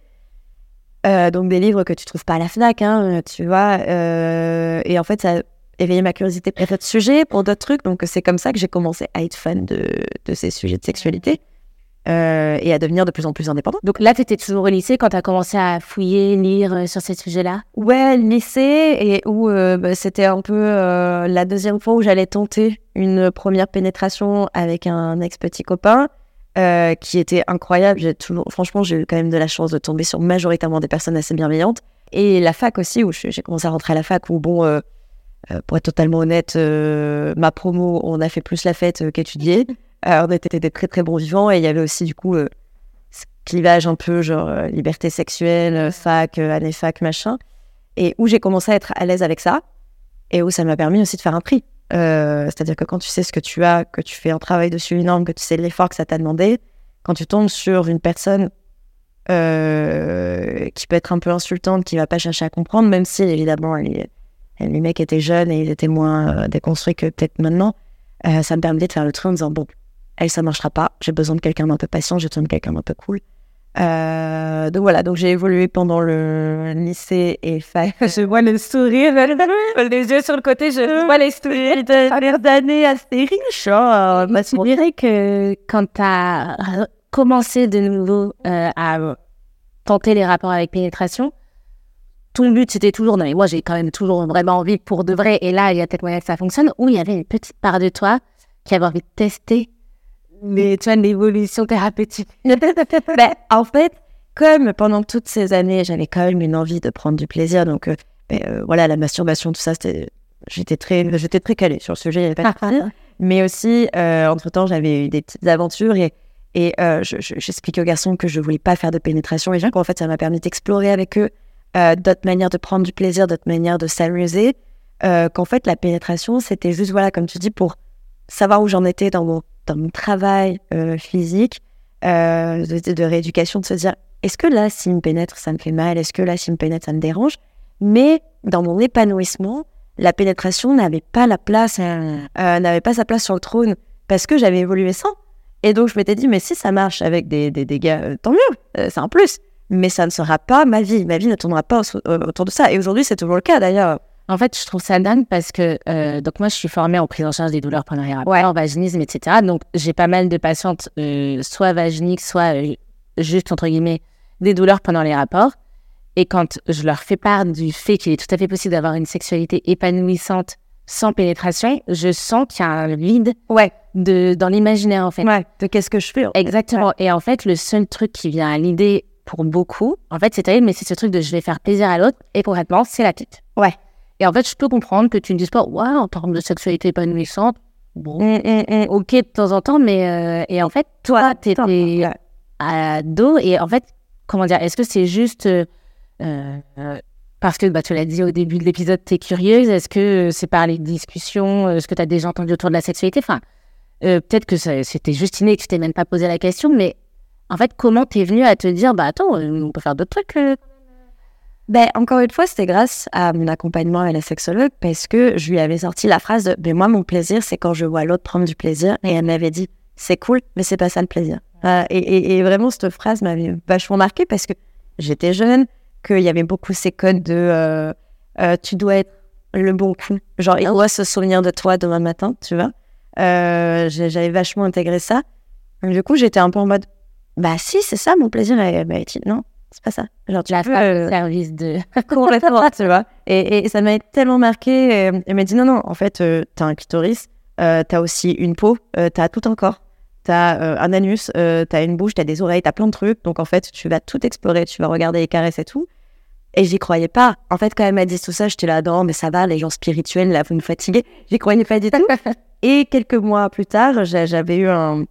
Euh, donc des livres que tu trouves pas à la FNAC, hein, tu vois. Euh, et en fait, ça a éveillé ma curiosité pour d'autres sujets, pour d'autres trucs. Donc c'est comme ça que j'ai commencé à être fan de, de ces sujets de sexualité euh, et à devenir de plus en plus indépendante. Donc là, tu étais toujours au lycée quand tu as commencé à fouiller, lire sur ces sujets-là? Ouais, lycée, et où bah, c'était un peu la deuxième fois où j'allais tenter une première pénétration avec un ex-petit copain. Euh, qui était incroyable. Franchement, j'ai eu quand même de la chance de tomber sur majoritairement des personnes assez bienveillantes. Et la fac aussi, où j'ai commencé à rentrer à la fac, où bon, euh, euh, pour être totalement honnête, ma promo, on a fait plus la fête qu'étudier. On était des très très bons vivants et il y avait aussi du coup ce clivage un peu genre liberté sexuelle, fac, année fac, machin. Et où j'ai commencé à être à l'aise avec ça et où ça m'a permis aussi de faire un prix. Euh, C'est-à-dire que quand tu sais ce que tu as, que tu fais un travail dessus énorme, que tu sais l'effort que ça t'a demandé, quand tu tombes sur une personne euh, qui peut être un peu insultante, qui va pas chercher à comprendre, même si évidemment les, les mecs étaient jeunes et ils étaient moins euh, déconstruits que peut-être maintenant, euh, ça me permettait de faire le tri en disant bon, elle ça marchera pas, j'ai besoin de quelqu'un d'un peu patient, j'ai besoin de quelqu'un d'un peu cool. Euh, donc voilà, donc j'ai évolué pendant le lycée et fac. Je vois le sourire, les yeux sur le côté, je vois les sourires. Première d'année assez riche, hein, ma On dirait que quand tu as commencé de nouveau euh, à tenter les rapports avec pénétration, ton but c'était toujours, non mais moi j'ai quand même toujours vraiment envie pour de vrai, et là il y a peut-être moyen que ça fonctionne, ou il y avait une petite part de toi qui avait envie de tester les, tu vois, l'évolution thérapeutique. Ben, en fait, comme pendant toutes ces années, j'avais quand même une envie de prendre du plaisir, donc euh, ben, euh, voilà, la masturbation, tout ça, j'étais très, j'étais très calée sur le sujet, il avait pas de. Mais aussi, euh, entre-temps, j'avais eu des petites aventures et, et je- je- j'expliquais aux garçons que je voulais pas faire de pénétration et qu'en fait, ça m'a permis d'explorer avec eux d'autres manières de prendre du plaisir, d'autres manières de s'amuser. Qu'en fait, la pénétration, c'était juste, voilà, comme tu dis, pour savoir où j'en étais dans mon, dans mon travail euh, physique, euh, de, rééducation, de se dire, est-ce que là, s'il me pénètre, ça me fait mal? Est-ce que là, s'il me pénètre, ça me dérange? Mais dans mon épanouissement, la pénétration n'avait pas la place, euh, n'avait pas sa place sur le trône parce que j'avais évolué sans. Et donc, je m'étais dit, mais si ça marche avec des, des, euh, tant mieux, c'est un plus. Mais ça ne sera pas ma vie. Ma vie ne tournera pas au- autour de ça. Et aujourd'hui, c'est toujours le cas d'ailleurs. En fait, je trouve ça dingue parce que euh, donc moi, je suis formée en prise en charge des douleurs pendant les rapports, Ouais. en vaginisme, etc. Donc, j'ai pas mal de patientes, euh, soit vaginiques, soit euh, juste entre guillemets des douleurs pendant les rapports. Et quand je leur fais part du fait qu'il est tout à fait possible d'avoir une sexualité épanouissante sans pénétration, je sens qu'il y a un vide Ouais. de dans l'imaginaire en fait. Ouais. De qu'est-ce que je fais en fait. Exactement. Et en fait, le seul truc qui vient à l'idée pour beaucoup, en fait, c'est terrible, mais c'est ce truc de je vais faire plaisir à l'autre, et concrètement, c'est la tête. Ouais. Et en fait, je peux comprendre que tu ne dises pas, ouais, en termes de sexualité épanouissante, bon, Mm, mm, mm. ok de temps en temps, mais. euh, et en fait, toi, t'étais Ouais. ado, et en fait, comment dire, est-ce que c'est juste. euh, euh, parce que bah, tu l'as dit au début de l'épisode, tu es curieuse. Est-ce que euh, c'est par les discussions, euh, est-ce que tu as déjà entendu autour de la sexualité? Enfin, euh, peut-être que c'était juste inné, que tu t'es même pas posé la question, mais en fait, comment t'es venu à te dire, bah attends, on peut faire d'autres trucs Ben, encore une fois, c'était grâce à mon accompagnement à la sexologue parce que je lui avais sorti la phrase de Ben, moi, mon plaisir, c'est quand je vois l'autre prendre du plaisir. Et elle m'avait dit C'est cool, mais c'est pas ça le plaisir. Euh, et, et- vraiment, cette phrase m'avait vachement marqué parce que j'étais jeune, qu'il y avait beaucoup ces codes de euh, euh, Tu dois être le bon coup. Genre, il doit se souvenir de toi demain matin, tu vois. Euh, J'avais vachement intégré ça. Du coup, j'étais un peu en mode Bah, si, c'est ça mon plaisir. Elle m'a dit Non, c'est pas ça. Genre, tu La euh, service de. complètement, tu vois. Et, et ça m'a tellement marqué. euh, Elle m'a dit non, non, en fait, euh, t'as un clitoris, euh, t'as aussi une peau, euh, t'as tout un corps, t'as un anus, t'as une bouche, t'as des oreilles, t'as plein de trucs. Donc en fait, tu vas tout explorer, tu vas regarder les caresses et tout. Et j'y croyais pas. En fait, quand elle m'a dit tout ça, j'étais là, non, mais ça va, les gens spirituels, là, vous me fatiguez. J'y croyais pas du tout. Et quelques mois plus tard, j'a- j'avais eu un-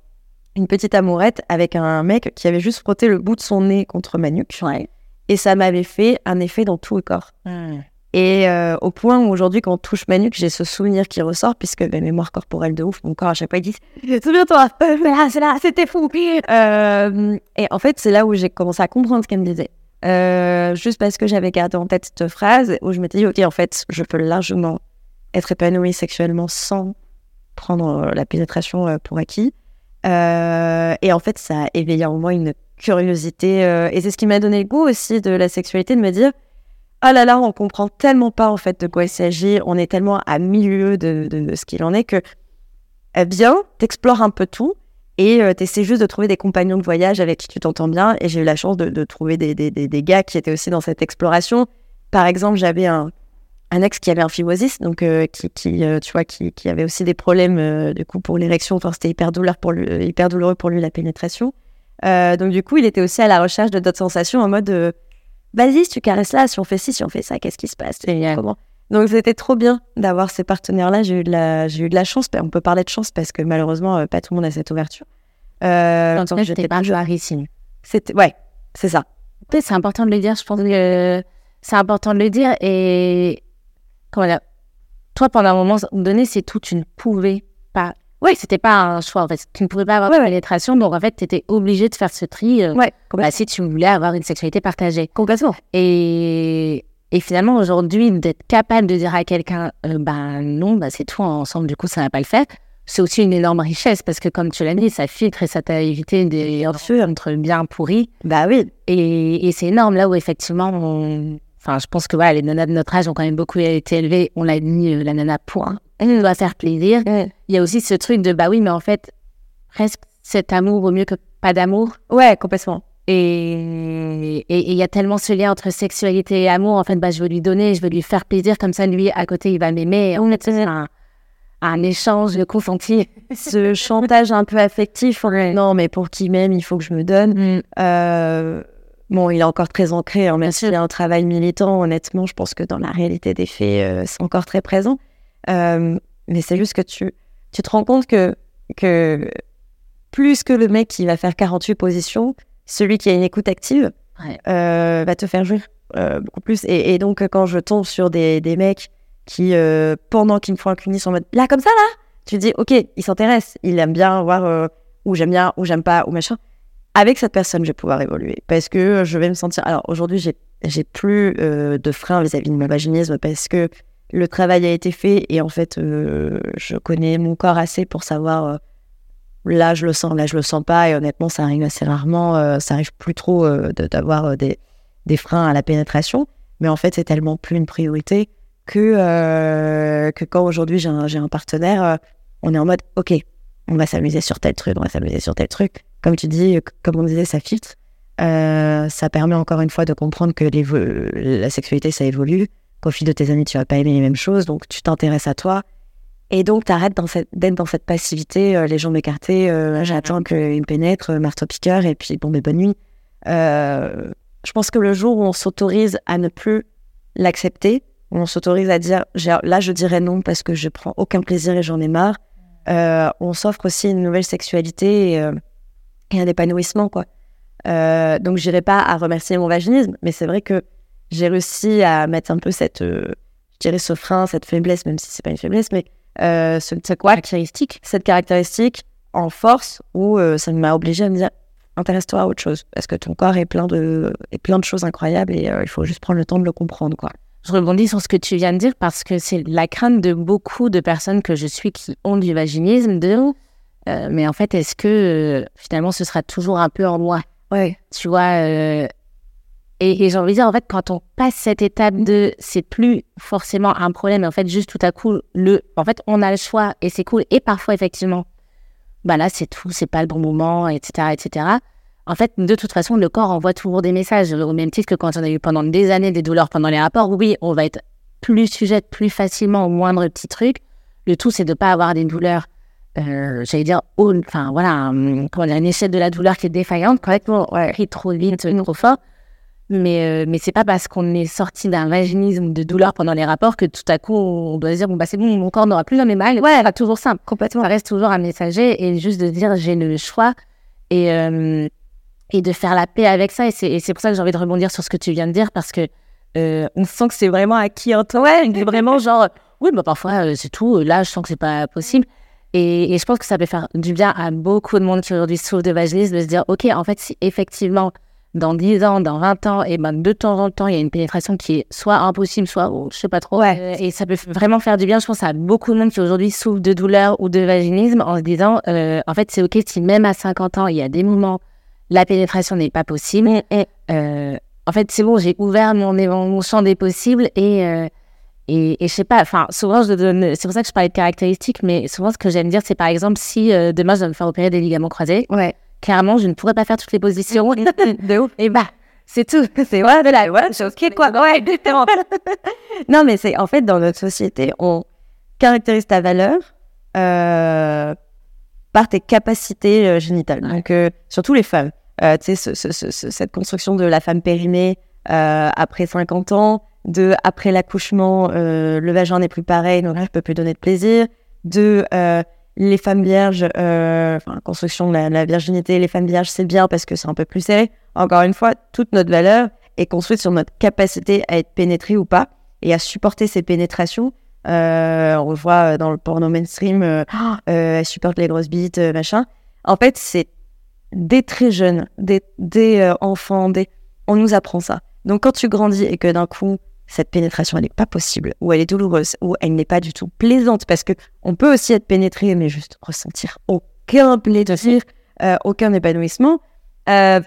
une petite amourette avec un mec qui avait juste frotté le bout de son nez contre ma nuque. Ouais. Et ça m'avait fait un effet dans tout le corps. Et euh, au point où aujourd'hui, quand on touche ma nuque, j'ai ce souvenir qui ressort, puisque ma mémoire corporelle de ouf, mon corps à chaque fois il dit Souviens-toi, c'est là, c'était fou. Euh, et en fait, c'est là où j'ai commencé à comprendre ce qu'elle me disait. Euh, juste parce que j'avais gardé en tête cette phrase, où je m'étais dit Ok, en fait, je peux largement être épanouie sexuellement sans prendre la pénétration pour acquis. Et en fait, ça a éveillé en moi une curiosité. et c'est ce qui m'a donné le goût aussi de la sexualité, de me dire oh là là, on comprend tellement pas en fait de quoi il s'agit, on est tellement à milieu de, ce qu'il en est que, eh bien, t'explores un peu tout et euh, t'essaies juste de trouver des compagnons de voyage avec qui tu t'entends bien. Et j'ai eu la chance de, trouver des, des, gars qui étaient aussi dans cette exploration. Par exemple, j'avais un, un ex qui avait un fibrosis, donc euh, qui, qui euh, tu vois, qui, qui, avait aussi des problèmes du coup pour l'érection. Enfin, c'était hyper douloureux pour lui, hyper douloureux pour lui la pénétration. donc du coup, il était aussi à la recherche de d'autres sensations en mode vas-y, si tu caresses là, si on fait ci, si on fait ça, qu'est-ce qui se passe? Comment? Donc c'était trop bien d'avoir ces partenaires-là. J'ai eu de la, j'ai eu de la chance. On peut parler de chance parce que malheureusement, euh, pas tout le monde a cette ouverture. Euh, en j'étais pas rarissime. C'était, ouais, c'est ça. C'est important de le dire. Je pense que c'est important de le dire. Et comment dire? Toi, pendant un moment donné, c'est tout. Tu ne pouvais pas oui, c'était pas un choix. En fait, tu ne pouvais pas avoir de pénétration, donc en fait, tu étais obligé de faire ce tri euh, ouais, bah, si tu voulais avoir une sexualité partagée. Complètement. Et, et finalement, aujourd'hui, d'être capable de dire à quelqu'un, euh, ben non, bah, c'est tout ensemble, du coup, ça va pas le faire. C'est aussi une énorme richesse parce que, comme tu l'as dit, ça filtre et ça t'a évité des entre bien pourris. Bah oui. Et, et c'est énorme là où effectivement, enfin, je pense que voilà, les nanas de notre âge ont quand même beaucoup été élevées. On l'a mis euh, la nana point elle doit faire plaisir. Il y a aussi ce truc de bah oui, mais en fait, presque cet amour vaut mieux que pas d'amour. Ouais, complètement. Et il y a tellement ce lien entre sexualité et amour. En fait, bah, je veux lui donner, je veux lui faire plaisir. Comme ça, lui, à côté, il va m'aimer. On est un, un échange consenti. ce chantage un peu affectif. Non, mais pour qui m'aime, il faut que je me donne. Mm. Euh, bon, il est encore très ancré. Hein, merci. Il y a un travail militant. Honnêtement, je pense que dans la réalité des faits, euh, c'est encore très présent. Euh, mais c'est juste que tu, tu te rends compte que, que plus que le mec qui va faire 48 positions, celui qui a une écoute active euh, va te faire jouir euh, beaucoup plus. Et, donc, quand je tombe sur des, des mecs qui, pendant qu'ils me font un cunis, sont en mode là, comme ça, là, tu dis, ok, il s'intéresse, il aime bien voir où j'aime bien, où j'aime pas, ou machin. Avec cette personne, je vais pouvoir évoluer parce que je vais me sentir. Alors, aujourd'hui, j'ai, j'ai plus de frein vis-à-vis de mon vaginisme parce que le travail a été fait et en fait, euh, je connais mon corps assez pour savoir euh, là je le sens, là je le sens pas et honnêtement, ça arrive assez rarement, euh, ça arrive plus trop d'avoir des, des, freins à la pénétration, mais en fait, c'est tellement plus une priorité que, que quand aujourd'hui j'ai un, un, partenaire, on est en mode ok, on va s'amuser sur tel truc, on va s'amuser sur tel truc. Comme tu dis, comme on disait, ça filtre. ça permet encore une fois de comprendre que la sexualité, ça évolue qu'au fil de tes années, tu vas pas aimer les mêmes choses, donc tu t'intéresses à toi. Et donc, tu arrêtes d'être dans cette passivité, euh, les jambes écartées, euh, j'attends qu'il me pénètre, euh, marteau-piqueur, et puis bon, mais bonne nuit. je pense que le jour où on s'autorise à ne plus l'accepter, où on s'autorise à dire, là, je dirais non parce que je prends aucun plaisir et j'en ai marre, on s'offre aussi une nouvelle sexualité et, et un épanouissement, quoi. donc, j'irai pas à remercier mon vaginisme, mais c'est vrai que j'ai réussi à mettre un peu cette, euh, je dirais ce frein, cette faiblesse, même si c'est pas une faiblesse, mais euh, ce, cette caractéristique, cette caractéristique en force où euh, ça m'a obligé à me dire intéresse-toi à autre chose parce que ton corps est plein de, est plein de choses incroyables et il faut juste prendre le temps de le comprendre, quoi. Je rebondis sur ce que tu viens de dire parce que c'est la crainte de beaucoup de personnes que je suis qui ont du vaginisme de mais en fait, est-ce que finalement ce sera toujours un peu en moi? Ouais. Tu vois, et, j'ai envie de dire, en fait, quand on passe cette étape de c'est plus forcément un problème, en fait, juste tout à coup, le, en fait, on a le choix et c'est cool. Et parfois, effectivement, bah là, c'est tout, c'est pas le bon moment, etc., etc. En fait, de toute façon, le corps envoie toujours des messages, au même titre que quand on a eu pendant des années des douleurs pendant les rapports. Oui, on va être plus sujette plus facilement au moindre petit truc. Le tout, c'est de pas avoir des douleurs, euh, j'allais dire, enfin voilà, comment dire, une échelle de la douleur qui est défaillante, correctement, ouais, trop vite, trop fort. Mais, euh, mais c'est pas parce qu'on est sorti d'un vaginisme de douleur pendant les rapports que tout à coup on doit se dire bon bah c'est bon mon corps n'aura plus jamais mal. Ouais, ça toujours simple. Complètement. Ça reste toujours un messager et juste de dire j'ai le choix et euh, et de faire la paix avec ça et c'est pour ça que j'ai envie de rebondir sur ce que tu viens de dire parce que euh, on sent que c'est vraiment acquis en toi. Ouais, vraiment genre, oui, bah parfois c'est tout. Là, je sens que c'est pas possible. Et, et, je pense que ça peut faire du bien à beaucoup de monde qui aujourd'hui souffre de vaginisme de se dire, ok, en fait, si effectivement dans 10 ans, dans 20 ans, et ben de temps en temps, il y a une pénétration qui est soit impossible, soit oh, je sais pas trop. Ouais. et ça peut vraiment faire du bien. Je pense à beaucoup de monde qui aujourd'hui souffrent de douleur ou de vaginisme en se disant, euh, en fait, c'est ok si même à 50 ans, il y a des moments, la pénétration n'est pas possible. Et, euh, en fait, c'est bon, j'ai ouvert mon, mon, champ des possibles et euh, et, et je sais pas, enfin, souvent, je donne, c'est pour ça que je parlais de caractéristiques, mais souvent, ce que j'aime dire, c'est par exemple, si demain, je dois me faire opérer des ligaments croisés, ouais clairement, je ne pourrais pas faire toutes les positions. de ouf. Et bah, c'est tout. C'est ouais, de la ouais, chose qui quoi. Ouais, non, mais c'est en fait dans notre société, on caractérise ta valeur euh, par tes capacités euh, génitales. Donc, euh, surtout les femmes. Euh, tu sais, ce, ce, ce, cette construction de la femme périmée euh, après 50 ans, de après l'accouchement, le vagin n'est plus pareil, donc je peux plus donner de plaisir. De les femmes vierges, euh, enfin, construction de la, virginité, les femmes vierges, c'est bien parce que c'est un peu plus serré. Encore une fois, toute notre valeur est construite sur notre capacité à être pénétrée ou pas et à supporter ces pénétrations. Euh, on le voit dans le porno mainstream, euh, elle supporte les grosses bites, machin. En fait, c'est dès très jeune, dès, dès enfants, dès... on nous apprend ça. Donc quand tu grandis et que d'un coup, cette pénétration, elle n'est pas possible, ou elle est douloureuse, ou elle n'est pas du tout plaisante, parce que on peut aussi être pénétré, mais juste ressentir aucun plaisir, euh, aucun épanouissement. Euh,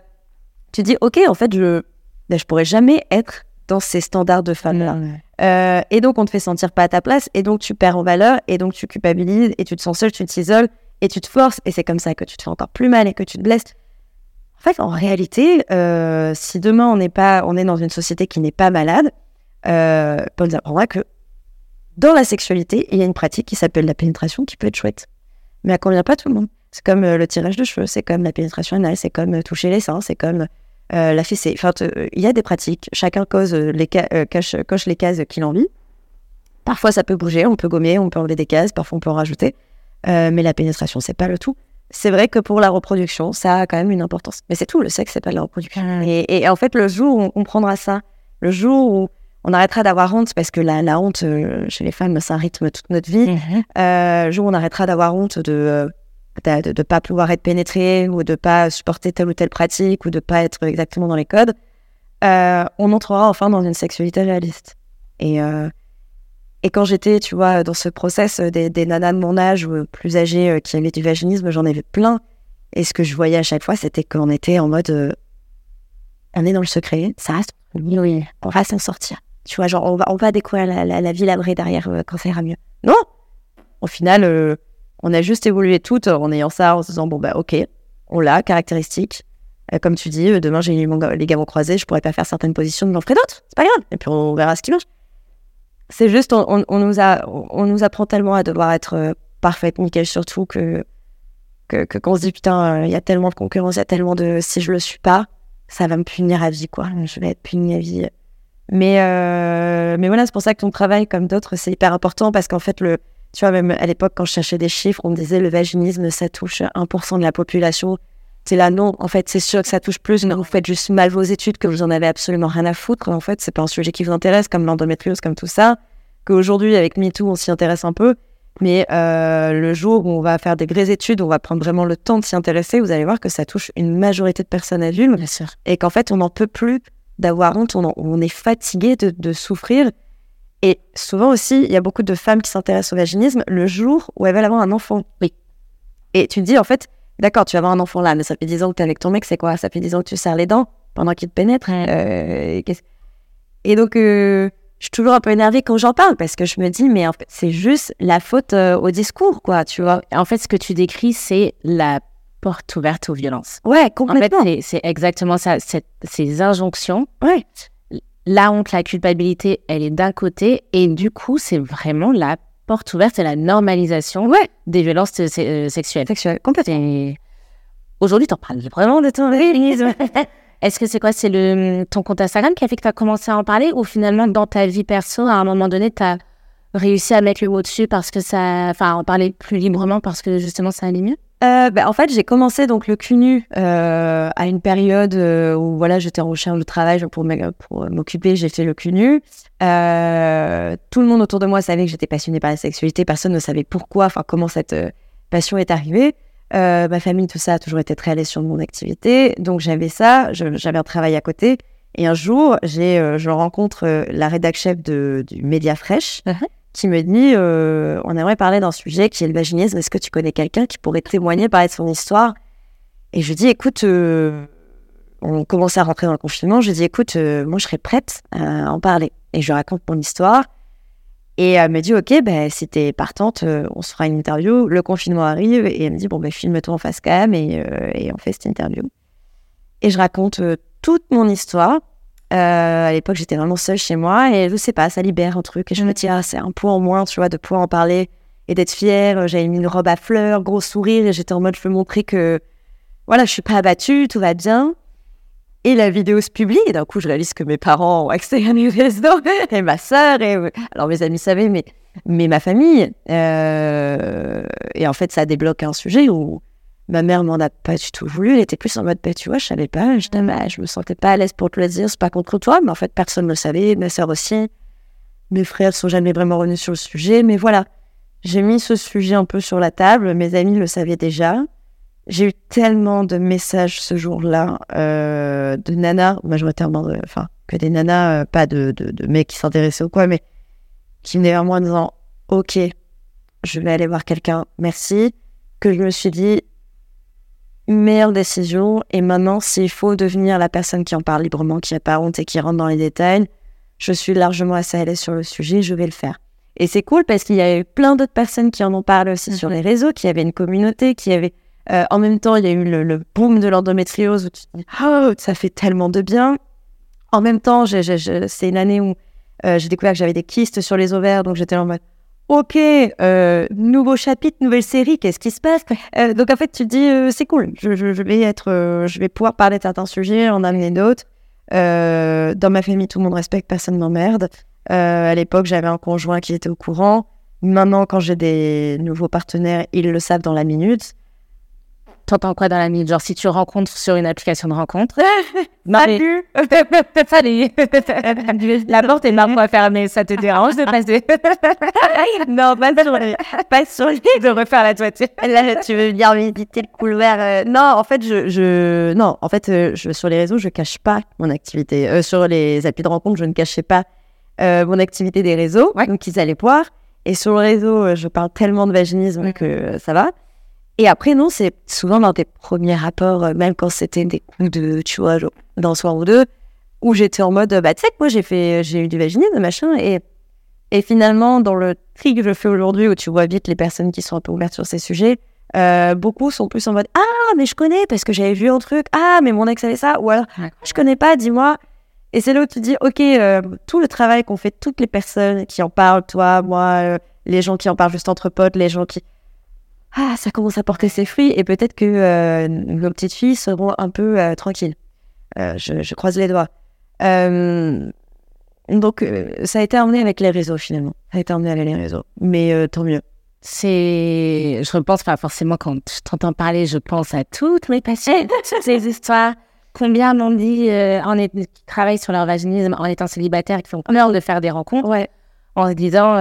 tu dis, ok, en fait, je, ben, je pourrais jamais être dans ces standards de femme-là. Euh, et donc, on te fait sentir pas à ta place, et donc tu perds en valeur, et donc tu culpabilises, et tu te sens seul, tu t'isoles, et tu te forces, et c'est comme ça que tu te fais encore plus mal et que tu te blesses. En fait, en réalité, si demain on n'est pas, on est dans une société qui n'est pas malade, euh, on nous apprendra que dans la sexualité, il y a une pratique qui s'appelle la pénétration qui peut être chouette. Mais elle convient pas à tout le monde. C'est comme euh, le tirage de cheveux, c'est comme la pénétration anale, c'est comme euh, toucher les seins, c'est comme euh, la fessée. Enfin, il y a des pratiques. Chacun cause les cache, coche les cases qu'il envie. Parfois, ça peut bouger, on peut gommer, on peut enlever des cases, parfois on peut en rajouter. mais la pénétration, c'est pas le tout. C'est vrai que pour la reproduction, ça a quand même une importance. Mais c'est tout, le sexe, c'est pas la reproduction. Ah et, et, en fait, le jour où on comprendra ça, le jour où on arrêtera d'avoir honte parce que la, la honte euh, chez les femmes, ça rythme toute notre vie. Euh, jour où on arrêtera d'avoir honte de euh, de ne pas pouvoir être pénétré ou de pas supporter telle ou telle pratique ou de pas être exactement dans les codes, euh, on entrera enfin dans une sexualité réaliste. Et, et quand j'étais, tu vois, dans ce process des, des nanas de mon âge ou plus âgées qui avaient du vaginisme, j'en avais plein. Et ce que je voyais à chaque fois, c'était qu'on était en mode on est dans le secret, ça reste oui, on va s'en sortir. Tu vois, genre, on va, on va découvrir la, la, la vie labrée derrière euh, quand ça ira mieux. Non Au final, euh, on a juste évolué toutes en ayant ça, en se disant, bon, bah, ok, on l'a, caractéristique. Euh, comme tu dis, demain, j'ai les gamons croisés, je pourrais pas faire certaines positions, j'en ferai d'autres. C'est pas grave. Et puis, on verra ce qui marche. C'est juste, on, nous a, on nous apprend tellement à devoir être parfaite, nickel, surtout que, que, que qu'on se dit, putain, il y a tellement de concurrence, il y a tellement de, si je le suis pas, ça va me punir à vie, quoi. Je vais être puni à vie mais, euh, mais voilà, c'est pour ça que ton travail, comme d'autres, c'est hyper important parce qu'en fait, le, tu vois, même à l'époque, quand je cherchais des chiffres, on me disait le vaginisme, ça touche 1% de la population. C'est là, non, en fait, c'est sûr que ça touche plus. vous faites juste mal vos études, que vous en avez absolument rien à foutre. En fait, c'est pas un sujet qui vous intéresse, comme l'endométriose, comme tout ça. Qu'aujourd'hui, avec MeToo, on s'y intéresse un peu. Mais euh, le jour où on va faire des vraies études, on va prendre vraiment le temps de s'y intéresser, vous allez voir que ça touche une majorité de personnes adultes. Bien sûr. Et qu'en fait, on n'en peut plus d'avoir honte, on, est fatigué de, souffrir. Et souvent aussi, il y a beaucoup de femmes qui s'intéressent au vaginisme le jour où elles veulent avoir un enfant. Oui. Et tu te dis, en fait, d'accord, tu vas avoir un enfant là, mais ça fait 10 ans que tu es avec ton mec, c'est quoi? Ça fait 10 ans que tu serres les dents pendant qu'il te pénètre? Euh, et donc, euh, je suis toujours un peu énervée quand j'en parle parce que je me dis, mais en fait, c'est juste la faute euh, au discours, quoi, tu vois? En fait, ce que tu décris, c'est la porte ouverte aux violences. Ouais, complètement. En fait, c'est exactement ça. ces injonctions. Ouais. La honte, la culpabilité, elle est d'un côté. Et du coup, c'est vraiment la porte ouverte et la normalisation ouais. des violences euh, sexuelles. Sexuelles, complètement. Aujourd'hui, t'en parles vraiment de ton féminisme. Est-ce que c'est quoi C'est le ton compte Instagram qui a fait que tu as commencé à en parler ou finalement dans ta vie perso, à un moment donné, tu as réussi à mettre le mot dessus parce que ça. Enfin, en parler plus librement parce que justement ça allait mieux? Euh, bah, En fait, j'ai commencé donc le CUNU euh, à une période euh, où voilà, j'étais en recherche de travail pour m'occuper. J'ai fait le CUNU. Euh, tout le monde autour de moi savait que j'étais passionnée par la sexualité. Personne ne savait pourquoi, enfin comment cette passion est arrivée. Ma famille, tout ça a toujours été très à l'aise sur mon activité. Donc j'avais ça, j'avais un travail à côté. Et un jour, j'ai, je rencontre la rédac chef de, du Média Fresh. Qui me dit euh, on aimerait parler d'un sujet qui est le vaginisme. Est-ce que tu connais quelqu'un qui pourrait témoigner, parler de son histoire? Et je dis écoute, euh, on commençait à rentrer dans le confinement. Je dis écoute, euh, moi je serais prête à en parler. Et je raconte mon histoire. Et elle me dit ok, ben, si t'es partante, on se fera une interview. Le confinement arrive et elle me dit bon, ben, filme-toi en face cam et, et on fait cette interview. Et je raconte toute mon histoire. Euh, à l'époque, j'étais vraiment seule chez moi et je sais pas, ça libère un truc. Et je me dis, ah, c'est un point en moins, tu vois, de pouvoir en parler et d'être fière. J'avais mis une robe à fleurs, gros sourire et j'étais en mode, je veux montrer que, voilà, je suis pas abattue, tout va bien. Et la vidéo se publie et d'un coup, je réalise que mes parents ont accès à mes réseaux et ma sœur et, alors mes amis savaient, mais, mais ma famille. Euh, et en fait, ça débloque un sujet où, Ma mère m'en a pas du tout voulu. Elle était plus en mode, bah, tu vois, je savais pas. Je, bah, je me sentais pas à l'aise pour te le dire. C'est pas contre toi, mais en fait, personne ne le savait. Ma sœur aussi. Mes frères sont jamais vraiment revenus sur le sujet. Mais voilà, j'ai mis ce sujet un peu sur la table. Mes amis le savaient déjà. J'ai eu tellement de messages ce jour-là euh, de nanas, majoritairement, de, enfin, que des nanas, euh, pas de, de, de, mecs qui s'intéressaient ou quoi, mais qui venaient vers moi en disant Ok, je vais aller voir quelqu'un, merci. Que je me suis dit meilleure décision. Et maintenant, s'il faut devenir la personne qui en parle librement, qui n'a pas honte et qui rentre dans les détails, je suis largement assez à l'aise sur le sujet, je vais le faire. Et c'est cool parce qu'il y a eu plein d'autres personnes qui en ont parlé aussi sur mhm. les réseaux, qui avaient une communauté, qui avait. Euh, en même temps, il y a eu le, boom de l'endométriose où tu te dis, oh, ça fait tellement de bien. En même temps, c'est une année où euh, j'ai découvert que j'avais des kystes sur les ovaires, donc j'étais en mode, ok, euh, nouveau chapitre, nouvelle série, qu'est-ce qui se passe? Euh, Donc en fait, tu te dis, euh, c'est cool, je, vais être, je vais pouvoir parler de certains sujets, en amener d'autres. dans ma famille, tout le monde respecte, personne m'emmerde. à l'époque, j'avais un conjoint qui était au courant. Maintenant, quand j'ai des nouveaux partenaires, ils le savent dans la minute. T'entends quoi dans la minute Genre, si tu rencontres sur une application de rencontre? Salut Salut La porte est parfois fermée, ça te dérange de passer? Non, pas sur les... Pas sur les... De refaire la toiture. Là, tu veux bien visiter le couloir. Euh, non, en fait, je... je... Non, en fait, euh, je... sur les réseaux, je cache pas mon activité. Euh, sur les applis de rencontre, je ne cachais pas mon activité des réseaux. Donc, ils allaient voir. Et sur le réseau, je parle tellement de vaginisme que ça va. Et après, non, c'est souvent dans tes premiers rapports, euh, même quand c'était des coups de, tu vois, d'un soir ou deux, où j'étais en mode, bah, tu sais que moi, j'ai fait, j'ai eu du vaginisme, machin, et, et finalement, dans le tri que je fais aujourd'hui, où tu vois vite les personnes qui sont un peu ouvertes sur ces sujets, euh, beaucoup sont plus en mode, ah, mais je connais parce que j'avais vu un truc, ah, mais mon ex avait ça, ou alors, je connais pas, dis-moi. Et c'est là où tu dis, ok, euh, tout le travail qu'ont fait toutes les personnes qui en parlent, toi, moi, les gens qui en parlent juste entre potes, les gens qui ah, ça commence à porter ses fruits et peut-être que euh, nos petites filles seront un peu euh, tranquilles. Euh, je, croise les doigts. donc, ça a été emmené avec les réseaux finalement. Ça a été emmené avec les réseaux. Mais tant mieux. C'est, je repense pas forcément quand je t'entends parler, je pense à toutes mes patients, ces histoires. Combien m'ont dit en qui travaillent sur leur vaginisme en étant célibataires, qui font peur de faire des rencontres, ouais. en se disant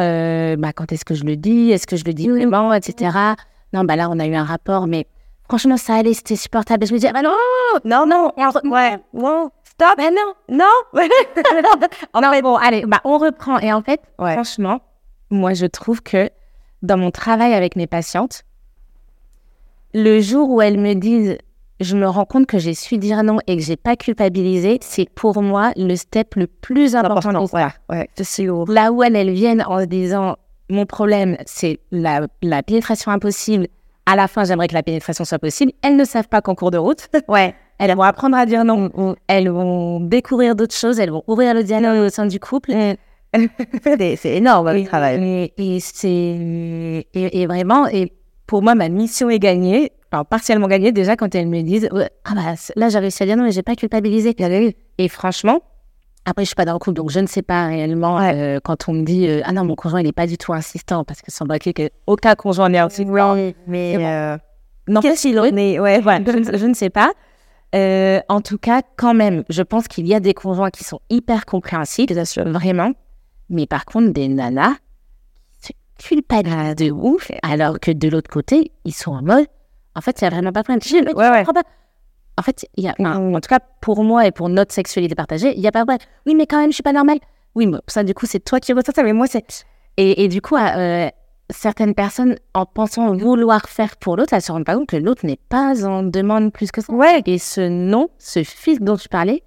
bah, quand est-ce que je le dis, est-ce que je le dis vraiment, etc non, bah là, on a eu un rapport, mais franchement, ça allait, c'était supportable. Je me disais, bah non, non, non, ouais, non, stop, bah non, non. non, mais bon, allez, bah on reprend. Et en fait, franchement, moi, je trouve que dans mon travail avec mes patientes, le jour où elles me disent, je me rends compte que j'ai su dire non et que j'ai pas culpabilisé, c'est pour moi le step le plus important. Voilà, ouais, Là où elles, elles viennent en se disant, mon problème, c'est la, pénétration impossible. À la fin, j'aimerais que la pénétration soit possible. Elles ne savent pas qu'en cours de route. Ouais. Elles vont apprendre à dire non. Mm, mm. Elles vont découvrir d'autres choses. Elles vont ouvrir le dialogue au sein du couple. c'est énorme le travail. Et, c'est et, vraiment, et pour moi, ma mission est gagnée. Alors, partiellement gagnée déjà quand elles me disent ah bah, là, j'ai réussi à dire non, mais j'ai pas culpabilisé. Et franchement, après, je suis pas dans le couple, donc je ne sais pas réellement euh, quand on me dit euh, ah non mon conjoint il n'est pas du tout insistant parce que semble-t-il qu'aucun conjoint n'est insistant. mais euh, Non, Qu'est-ce qu'il en est? Ouais, voilà, je, ne- je ne sais pas. Euh, en tout cas, quand même, je pense qu'il y a des conjoints qui sont hyper sûr. vraiment. Mais par contre, des nanas se culpabilisent de ouf, alors que de l'autre côté, ils sont en mode, en fait, il n'y a vraiment pas de problème. Je mais ouais. comprends pas. En fait, il y a, Mm. en tout cas, pour moi et pour notre sexualité partagée, il n'y a pas de problème. Oui, mais quand même, je suis pas normale. Oui, mais ça, du coup, c'est toi qui ressens ça, mais moi, c'est. Et, et du coup, euh, certaines personnes, en pensant vouloir faire pour l'autre, elles se rendent pas compte que l'autre n'est pas en demande plus que ça. Ouais. Et ce non, ce fils dont tu parlais,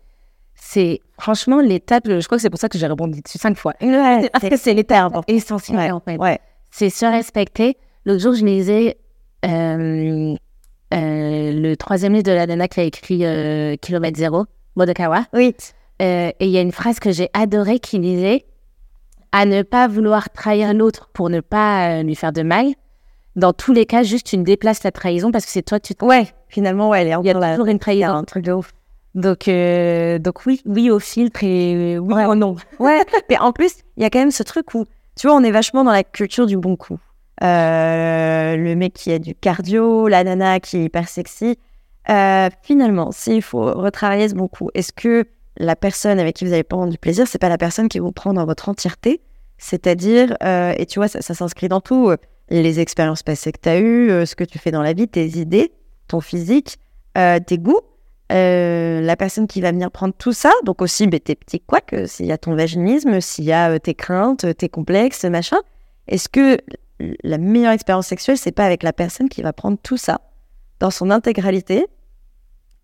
c'est franchement l'étape. Je crois que c'est pour ça que j'ai rebondi dessus cinq fois. Ouais, Parce que c'est l'étape essentielle, Ouais, en fait. ouais. C'est se respecter. L'autre jour, je lisais euh, le troisième livre de la nana qui a écrit euh, Kilomètre Zéro, Modokawa. Oui. Euh, et il y a une phrase que j'ai adorée qui disait à ne pas vouloir trahir l'autre pour ne pas euh, lui faire de mal. Dans tous les cas, juste tu ne déplaces la trahison parce que c'est toi tu te... Ouais, finalement, ouais, elle est Il y a toujours une trahison. un truc de ouf. Donc, euh, donc oui, oui au filtre et euh, oui Ouais. au non. Ouais, mais en plus, il y a quand même ce truc où, tu vois, on est vachement dans la culture du bon coup. Euh, le mec qui a du cardio, la nana qui est hyper sexy. Euh, finalement, s'il faut retravailler ce bon coup, est-ce que la personne avec qui vous allez prendre du plaisir, c'est pas la personne qui vous prend dans votre entièreté? C'est-à-dire, euh, et tu vois, ça, s'inscrit dans tout, les expériences passées que tu as eues, ce que tu fais dans la vie, tes idées, ton physique, tes goûts. La personne qui va venir prendre tout ça, donc aussi ben, tes petits couacs, s'il y a ton vaginisme, s'il y a tes craintes, tes complexes, machin, est-ce que la meilleure expérience sexuelle, c'est pas avec la personne qui va prendre tout ça dans son intégralité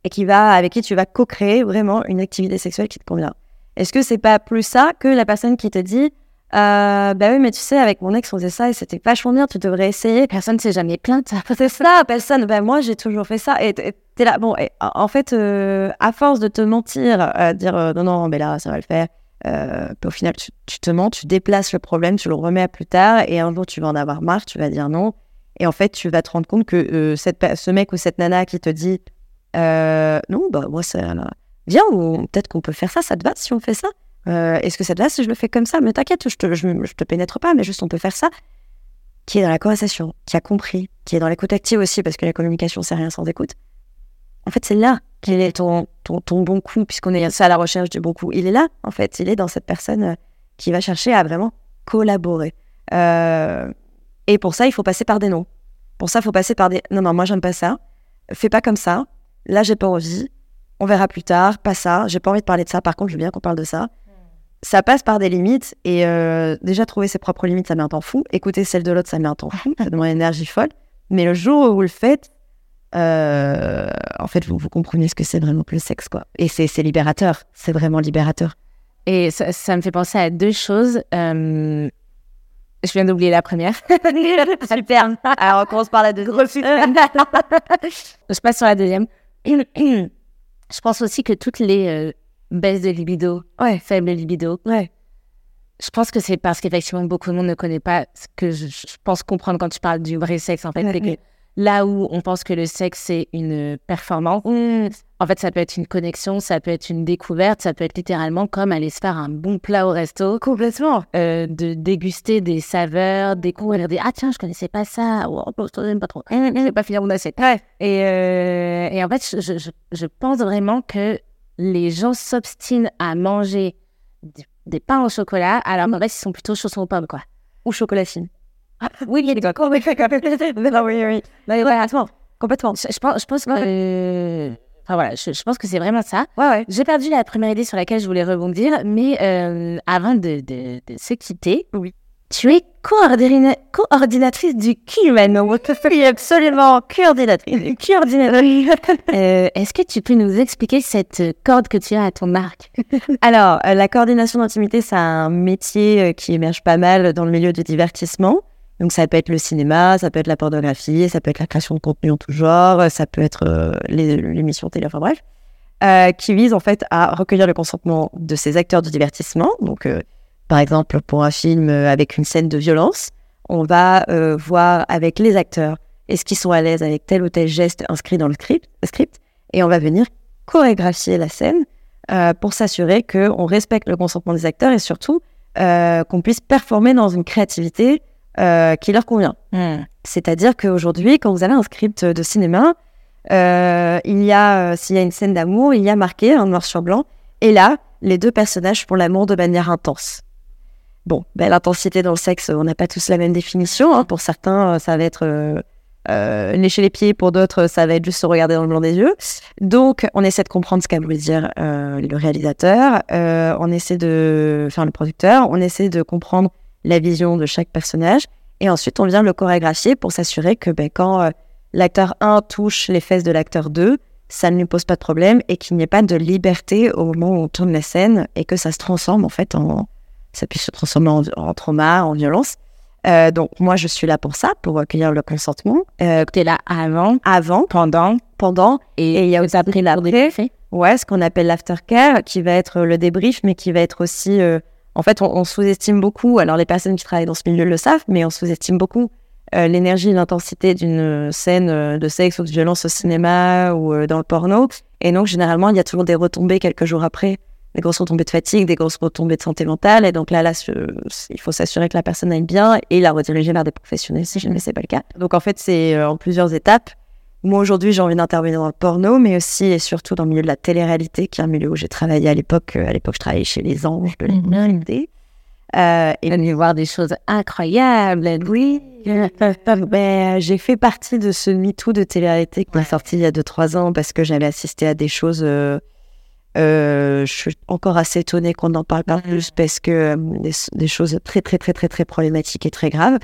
et qui va, avec qui tu vas co-créer vraiment une activité sexuelle qui te convient Est-ce que c'est pas plus ça que la personne qui te dit euh, bah oui, mais tu sais, avec mon ex, on faisait ça et c'était vachement bien, tu devrais essayer. Personne ne s'est jamais plainte. C'est ça, personne. Ben, moi, j'ai toujours fait ça. Et t'es là. Bon, et, en fait, euh, à force de te mentir, euh, dire euh, non, non, mais là, ça va le faire. Euh, au final, tu, te mens, tu déplaces le problème, tu le remets à plus tard. Et un jour, tu vas en avoir marre, tu vas dire non. Et en fait, tu vas te rendre compte que euh, ce mec ou cette nana qui te dit euh, non, bah, moi, ça. là, Viens, ou peut-être qu'on peut faire ça, ça te va si on fait ça? Est-ce que ça te va si je le fais comme ça? Mais t'inquiète, je te, je te pénètre pas, mais juste on peut faire ça qui est dans la conversation, qui a compris, qui est dans l'écoute active aussi, parce que la communication, c'est rien sans écoute. En fait, c'est là qu'il est ton, ton, ton bon coup, puisqu'on est ça à la recherche du bon coup. Il est là, en fait. Il est dans cette personne euh, qui va chercher à vraiment collaborer. Euh, et pour ça, il faut passer par des noms. Pour ça, il faut passer par des non, non, moi, j'aime pas ça. Fais pas comme ça. Là, j'ai pas envie. On verra plus tard. Pas ça. J'ai pas envie de parler de ça. Par contre, je veux bien qu'on parle de ça ça passe par des limites et euh, déjà trouver ses propres limites ça met un temps fou écouter celle de l'autre ça met un temps fou ça demande une énergie folle mais le jour où vous le faites euh, en fait vous, vous comprenez ce que c'est vraiment que le sexe quoi et c'est c'est libérateur c'est vraiment libérateur Et ça, ça me fait penser à deux choses. Euh, je viens d'oublier la première. super alors on commence par la deuxième je passe sur la deuxième. je pense aussi que toutes les euh, baisses de libido, ouais faibles libido, ouais je pense que c'est parce qu'effectivement beaucoup de monde ne connaît pas ce que je, je pense comprendre quand tu parles du vrai sexe. En fait, ouais. Là où on pense que le sexe c'est une performance, en fait ça peut être une connexion, ça peut être une découverte, ça peut être littéralement comme aller se faire un bon plat au resto. complètement. Euh, de déguster des saveurs, découvrir des ah tiens je connaissais pas ça. Ou oh, je n'aime pas trop, je vais pas finir mon assiette. ouais. Et, euh, et en fait je, je, pense vraiment que les gens s'obstinent à manger des, des pains au chocolat alors qu'en fait ils sont plutôt chaussons aux pommes quoi. ou chocolatine Oui il y a des d'accord oui oui oui Mais voilà, complètement je, je pense je pense que euh, enfin voilà je, je pense que c'est vraiment ça. ouais ouais J'ai perdu la première idée sur laquelle je voulais rebondir, mais euh, avant de, de, de se quitter, Oui. tu es coordina- coordinatrice du cul maintenant. oui absolument coordinatrice Coordinatrice. Euh, Est-ce que tu peux nous expliquer cette corde que tu as à ton arc? Alors, euh, la coordination d'intimité, c'est un métier euh, qui émerge pas mal dans le milieu du divertissement. Donc, ça peut être le cinéma, ça peut être la pornographie, ça peut être la création de contenu en tout genre, ça peut être euh, l'émission télé, enfin bref, euh, qui vise en fait à recueillir le consentement de ces acteurs du divertissement. Donc, euh, par exemple, pour un film euh, avec une scène de violence, on va euh, voir avec les acteurs est-ce qu'ils sont à l'aise avec tel ou tel geste inscrit dans le script, script et on va venir chorégraphier la scène pour s'assurer qu'on respecte le consentement des acteurs et surtout qu'on puisse performer dans une créativité euh, qui leur convient. C'est-à-dire qu'aujourd'hui, quand vous avez un script de cinéma, euh, il y a, euh, s'il y a une scène d'amour, il y a marqué en noir sur blanc. Et là, les deux personnages font l'amour de manière intense. Bon, ben, l'intensité dans le sexe, on n'a pas tous la même définition. hein. Pour certains, ça va être euh, euh, lécher les pieds. Pour d'autres, ça va être juste se regarder dans le blanc des yeux. Donc, on essaie de comprendre ce qu'a voulu dire euh, le réalisateur. Euh, on essaie de, enfin le producteur. On essaie de comprendre la vision de chaque personnage. Et ensuite, on vient le chorégraphier pour s'assurer que ben, quand euh, l'acteur 1 touche les fesses de l'acteur 2, ça ne lui pose pas de problème et qu'il n'y ait pas de liberté au moment où on tourne la scène et que ça se transforme en fait en. Ça puisse se transformer en, en trauma, en violence. Euh, donc, moi, je suis là pour ça, pour recueillir le consentement. Euh, T'es là avant, avant, pendant pendant, et, il y a aussi la l'après. Ouais, ce qu'on appelle l'aftercare, qui va être le débrief, mais qui va être aussi. euh, en fait, on, sous-estime beaucoup. Alors, les personnes qui travaillent dans ce milieu le savent, mais on sous-estime beaucoup euh, l'énergie et l'intensité d'une scène euh, de sexe ou de violence au cinéma ou euh, dans le porno. Et donc, généralement, il y a toujours des retombées quelques jours après, des grosses retombées de fatigue, des grosses retombées de santé mentale. Et donc là, là, il faut s'assurer que la personne aille bien et la rediriger vers des professionnels si jamais c'est pas le cas. Donc, en fait, c'est euh, en plusieurs étapes. Moi, aujourd'hui, j'ai envie d'intervenir dans le porno, mais aussi et surtout dans le milieu de la télé-réalité, qui est un milieu où j'ai travaillé à l'époque. Euh, À l'époque, je travaillais chez les anges de la Mhm. télé-réalité. Euh, et de voir des choses incroyables. oui, ben, j'ai fait partie de ce MeToo de télé-réalité qui est sorti il y a 2-3 ans parce que j'avais assisté à des choses. euh, euh, je suis encore assez étonnée qu'on n'en parle pas plus parce que des, des choses très, très, très, très, très problématiques et très graves.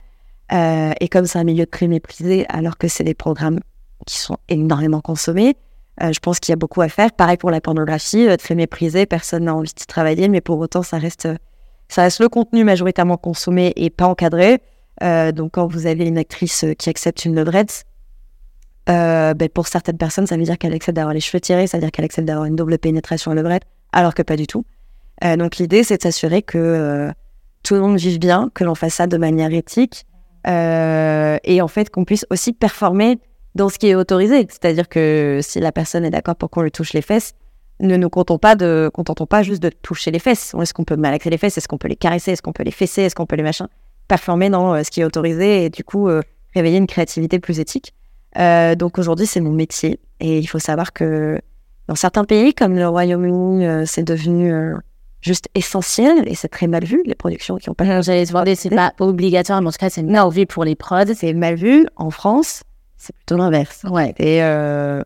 Et comme c'est un milieu très méprisé, alors que c'est des programmes qui sont énormément consommés, euh, je pense qu'il y a beaucoup à faire. Pareil pour la pornographie, euh, très méprisée, personne n'a envie de travailler, mais pour autant, ça reste, ça reste le contenu majoritairement consommé et pas encadré. Euh, donc, quand vous avez une actrice euh, qui accepte une levrette, ben, pour certaines personnes, ça veut dire qu'elle accepte d'avoir les cheveux tirés, ça veut dire qu'elle accepte d'avoir une double pénétration à levrette, alors que pas du tout. Donc, l'idée, c'est de s'assurer que tout le monde vive bien, que l'on fasse ça de manière éthique, et en fait, qu'on puisse aussi performer dans ce qui est autorisé. C'est-à-dire que si la personne est d'accord pour qu'on lui touche les fesses, ne nous contentons pas, de, contentons pas juste de toucher les fesses. Est-ce qu'on peut malaxer les fesses? Est-ce qu'on peut les caresser? Est-ce qu'on peut les fesser? Est-ce qu'on peut les machins? Performer dans euh, ce qui est autorisé et du coup euh, réveiller une créativité plus éthique. Euh, donc aujourd'hui, c'est mon métier. Et il faut savoir que dans certains pays, comme le Royaume-Uni, euh, c'est devenu juste essentiel et c'est très mal vu, les productions qui ont pas J'allais te demander, c'est pas obligatoire, mais en tout cas, c'est mal vu pour les prods. c'est mal vu. En France, c'est plutôt l'inverse. Ouais. Et euh,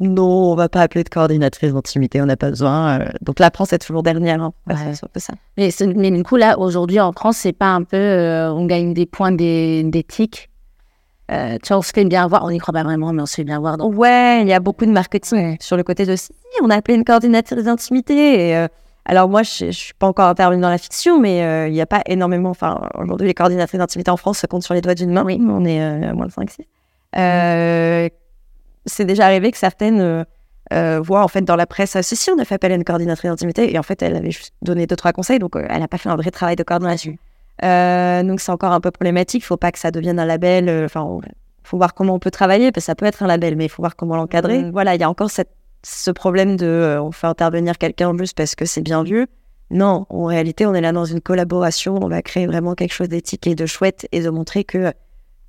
non, on va pas appeler de coordinatrice d'intimité, on n'a pas besoin. euh. donc la France est toujours dernière. Hein. Ouais. C'est un peu ça. Mais, mais du coup, là, aujourd'hui, en France, c'est pas un peu. euh, on gagne des points d'é- d'éthique. Euh, tu vois, on se fait bien voir. On n'y croit pas vraiment, mais on se fait bien voir. Dans... Ouais, il y a beaucoup de marketing Ouais. sur le côté de si, on a appelé une coordinatrice d'intimité. Et, euh, alors moi, je, je suis pas encore intervenue dans la fiction, mais il n'y a pas énormément. Enfin, aujourd'hui, les coordinatrices d'intimité en France se comptent sur les doigts d'une main. Oui, on est à moins de 5-6. Euh, C'est déjà arrivé que certaines euh, euh, voient en fait dans la presse, si, si, on a fait appel à une coordinatrice d'intimité, et en fait, elle avait juste donné deux, trois conseils, donc elle n'a pas fait un vrai travail de coordination. Donc c'est encore un peu problématique, il faut pas que ça devienne un label. Enfin, on- faut voir comment on peut travailler, parce que ça peut être un label, mais il faut voir comment l'encadrer. Voilà, il y a encore cette, ce problème de euh, on fait intervenir quelqu'un juste parce que c'est bien vu. Non, en réalité, on est là dans une collaboration, on va créer vraiment quelque chose d'éthique et de chouette et de montrer que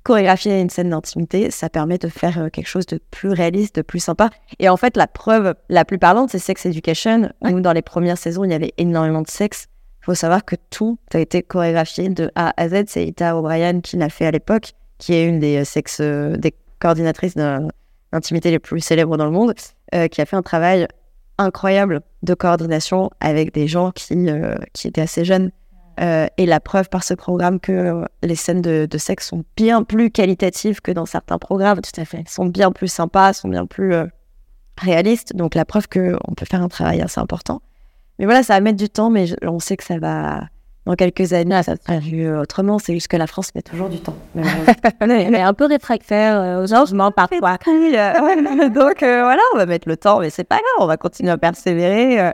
chorégraphier une scène d'intimité, ça permet de faire euh, quelque chose de plus réaliste, de plus sympa. Et en fait, la preuve la plus parlante, c'est Sex Education, où dans les premières saisons, il y avait énormément de sexe. Il faut savoir que tout a été chorégraphié de A à Z. C'est Ita O'Brien qui l'a fait à l'époque, qui est une des euh, sex, euh, des coordinatrices d'intimité les plus célèbres dans le monde, euh, qui a fait un travail incroyable de coordination avec des gens qui, euh, qui étaient assez jeunes. Euh, et la preuve par ce programme que les scènes de, de sexe sont bien plus qualitatives que dans certains programmes. Tout à fait. Sont bien plus sympas, sont bien plus euh, réalistes. Donc la preuve qu'on peut faire un travail assez important. Mais voilà, ça va mettre du temps, mais je- on sait que ça va. Dans quelques années, ça sera vu autrement. C'est juste que la France met toujours du temps. malheureusement. Elle est un peu réfractaire euh, aux changements parfois. Euh, donc voilà, on va mettre le temps, mais c'est pas grave, on va continuer à persévérer.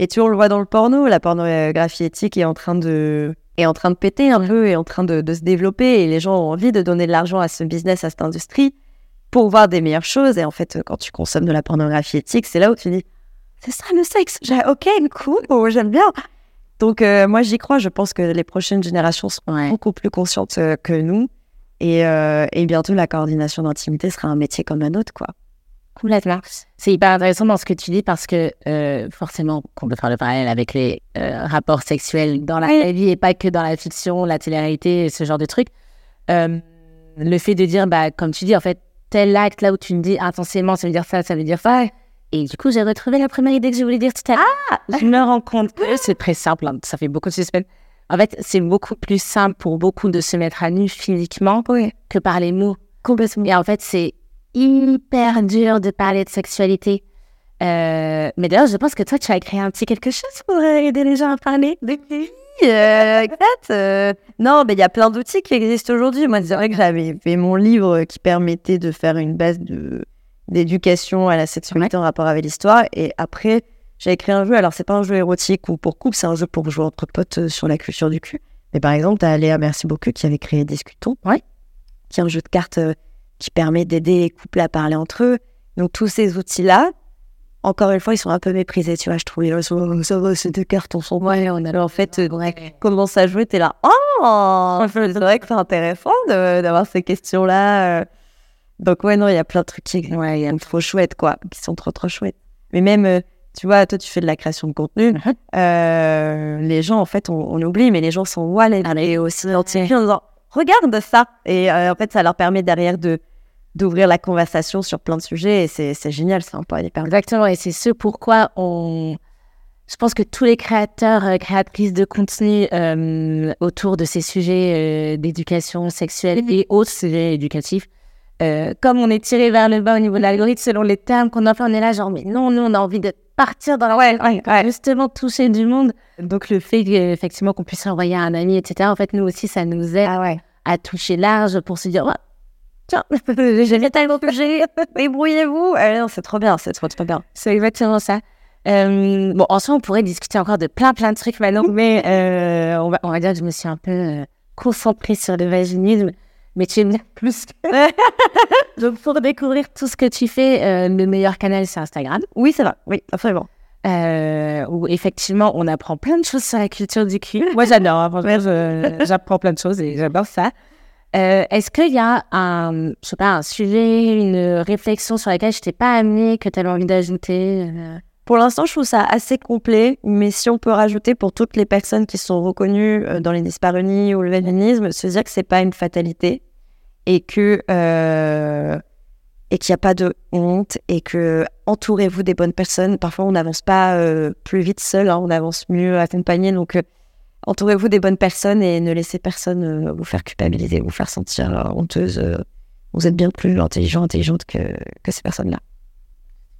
Et tu, on le voit dans le porno, la pornographie éthique est en train de, est en train de péter un peu, est en train de, de se développer, et les gens ont envie de donner de l'argent à ce business, à cette industrie, pour voir des meilleures choses. Et en fait, quand tu consommes de la pornographie éthique, c'est là où tu dis, c'est ça le sexe, J'ai- ok, cool, j'aime bien. Donc euh, moi j'y crois, je pense que les prochaines générations seront Ouais. beaucoup plus conscientes euh, que nous. Et, euh, et bientôt, la coordination d'intimité sera un métier comme un autre, quoi. Complètement. C'est hyper intéressant dans ce que tu dis parce que euh, forcément, qu'on peut faire le parallèle avec les euh, rapports sexuels dans la vie et pas que dans la fiction, la télé-réalité, ce genre de trucs. Euh, le fait de dire, bah, comme tu dis, en fait, tel acte là où tu me dis intensément, ça veut dire ça, ça veut dire ça. Et du coup, j'ai retrouvé la première idée que je voulais dire tout à l'heure. Ah Je me rends compte que c'est très simple, hein, ça fait beaucoup de suspense. En fait, c'est beaucoup plus simple pour beaucoup de se mettre à nu physiquement que par les mots. Complètement. Et en fait, c'est hyper dur de parler de sexualité. Euh, mais d'ailleurs, je pense que toi, tu as créé un petit quelque chose pour euh, aider les gens à parler. Oui, euh, euh, non, mais il y a plein d'outils qui existent aujourd'hui. Moi, c'est vrai que j'avais fait mon livre qui permettait de faire une base de d'éducation à la sexualité en rapport avec l'histoire. Et après, j'ai créé un jeu. Alors, c'est pas un jeu érotique ou pour couple, c'est un jeu pour jouer entre potes euh, sur la culture du cul. Mais par exemple, t'as Léa Merci beaucoup qui avait créé Discutons, Ouais. qui est un jeu de cartes qui permet d'aider les couples à parler entre eux. Donc, tous ces outils-là, encore une fois, ils sont un peu méprisés, tu vois. Je trouve, ils sont, ça va, c'est deux Ouais, on a alors, en fait, euh, commence à jouer, t'es là. Oh C'est vrai que c'est intéressant d'avoir ces questions-là. euh. Donc, ouais, non, il y a plein de trucs qui Ouais, il y a- sont trop chouettes, quoi, qui sont trop, trop chouettes. Mais même, euh, tu vois, toi, tu fais de la création de contenu. Euh, les gens, en fait, on, on oublie, mais les gens sont wallet et aussi en disant Regarde ça Et euh, en fait, ça leur permet derrière de d'ouvrir la conversation sur plein de sujets et c'est génial, c'est un point hyper Exactement, et c'est ce pourquoi on. Je pense que tous les créateurs, euh, créatrices de contenu euh, autour de ces sujets euh, d'éducation sexuelle et autres sujets éducatifs, comme on est tiré vers le bas au niveau de l'algorithme selon les termes qu'on emploie, on est là genre, mais non, nous, on a envie de partir dans la Ouais, ouais, ouais. justement toucher du monde. Donc le fait effectivement qu'on puisse envoyer à un ami, etc., en fait, nous aussi, ça nous aide Ah ouais. À toucher large pour se dire, Ouais, tiens, j'ai fait tel sujet. Débrouillez-vous Ah C'est trop bien, c'est trop, trop bien. C'est exactement ça. Euh, bon, en soi, on pourrait discuter encore de plein, plein de trucs maintenant, mais euh, on, va, on va dire que je me suis un peu euh, concentrée sur le vaginisme, mais tu aimes bien plus. que- Donc, pour découvrir tout ce que tu fais, le meilleur canal, c'est Instagram, Oui, c'est vrai. Oui, absolument. Euh, où effectivement, on apprend plein de choses sur la culture du cul. Moi, j'adore, hein, j'apprends plein de choses et j'adore ça. Euh, Est-ce qu'il y a un, je sais pas, un sujet, une réflexion sur laquelle je t'ai pas amené, que tu avais envie d'ajouter euh? Pour l'instant, je trouve ça assez complet, mais si on peut rajouter pour toutes les personnes qui sont reconnues euh, dans les dyspareunies ou le véganisme, se dire que c'est pas une fatalité et que euh, et qu'il n'y a pas de honte et que entourez-vous des bonnes personnes. Parfois, on n'avance pas euh, plus vite seul, hein, on avance mieux accompagné. Donc, euh, entourez-vous des bonnes personnes et ne laissez personne euh, vous faire culpabiliser, vous faire sentir honteuse. vous êtes bien plus intelligent, intelligente que, que ces personnes-là.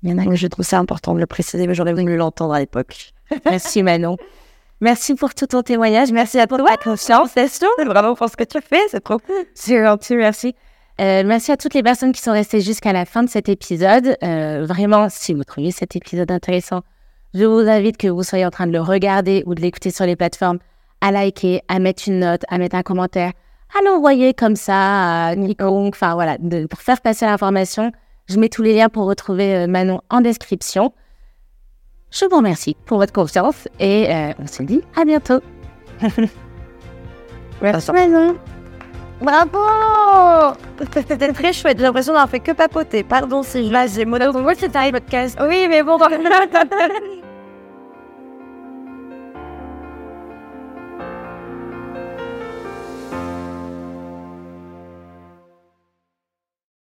Il y en a Donc, je trouve ça important de le préciser, mais j'aurais voulu l'entendre à l'époque. Merci Manon. Merci pour tout ton témoignage. Merci à toi. Ta confiance, c'est vraiment pour ce que tu fais, c'est trop cool. C'est gentil, merci. Euh, merci à toutes les personnes qui sont restées jusqu'à la fin de cet épisode. Euh, vraiment, si vous trouvez cet épisode intéressant, je vous invite que vous soyez en train de le regarder ou de l'écouter sur les plateformes, à liker, à mettre une note, à mettre un commentaire, à l'envoyer comme ça à quiconque, enfin voilà, de- pour faire passer l'information. Je mets tous les liens pour retrouver euh, Manon en description. Je vous remercie pour votre confiance et euh, on se dit à bientôt. Merci Manon. Bravo C'était très chouette, j'ai l'impression d'avoir fait que papoter. Pardon si je... Là, j'ai mon podcast. Oui, mais bon...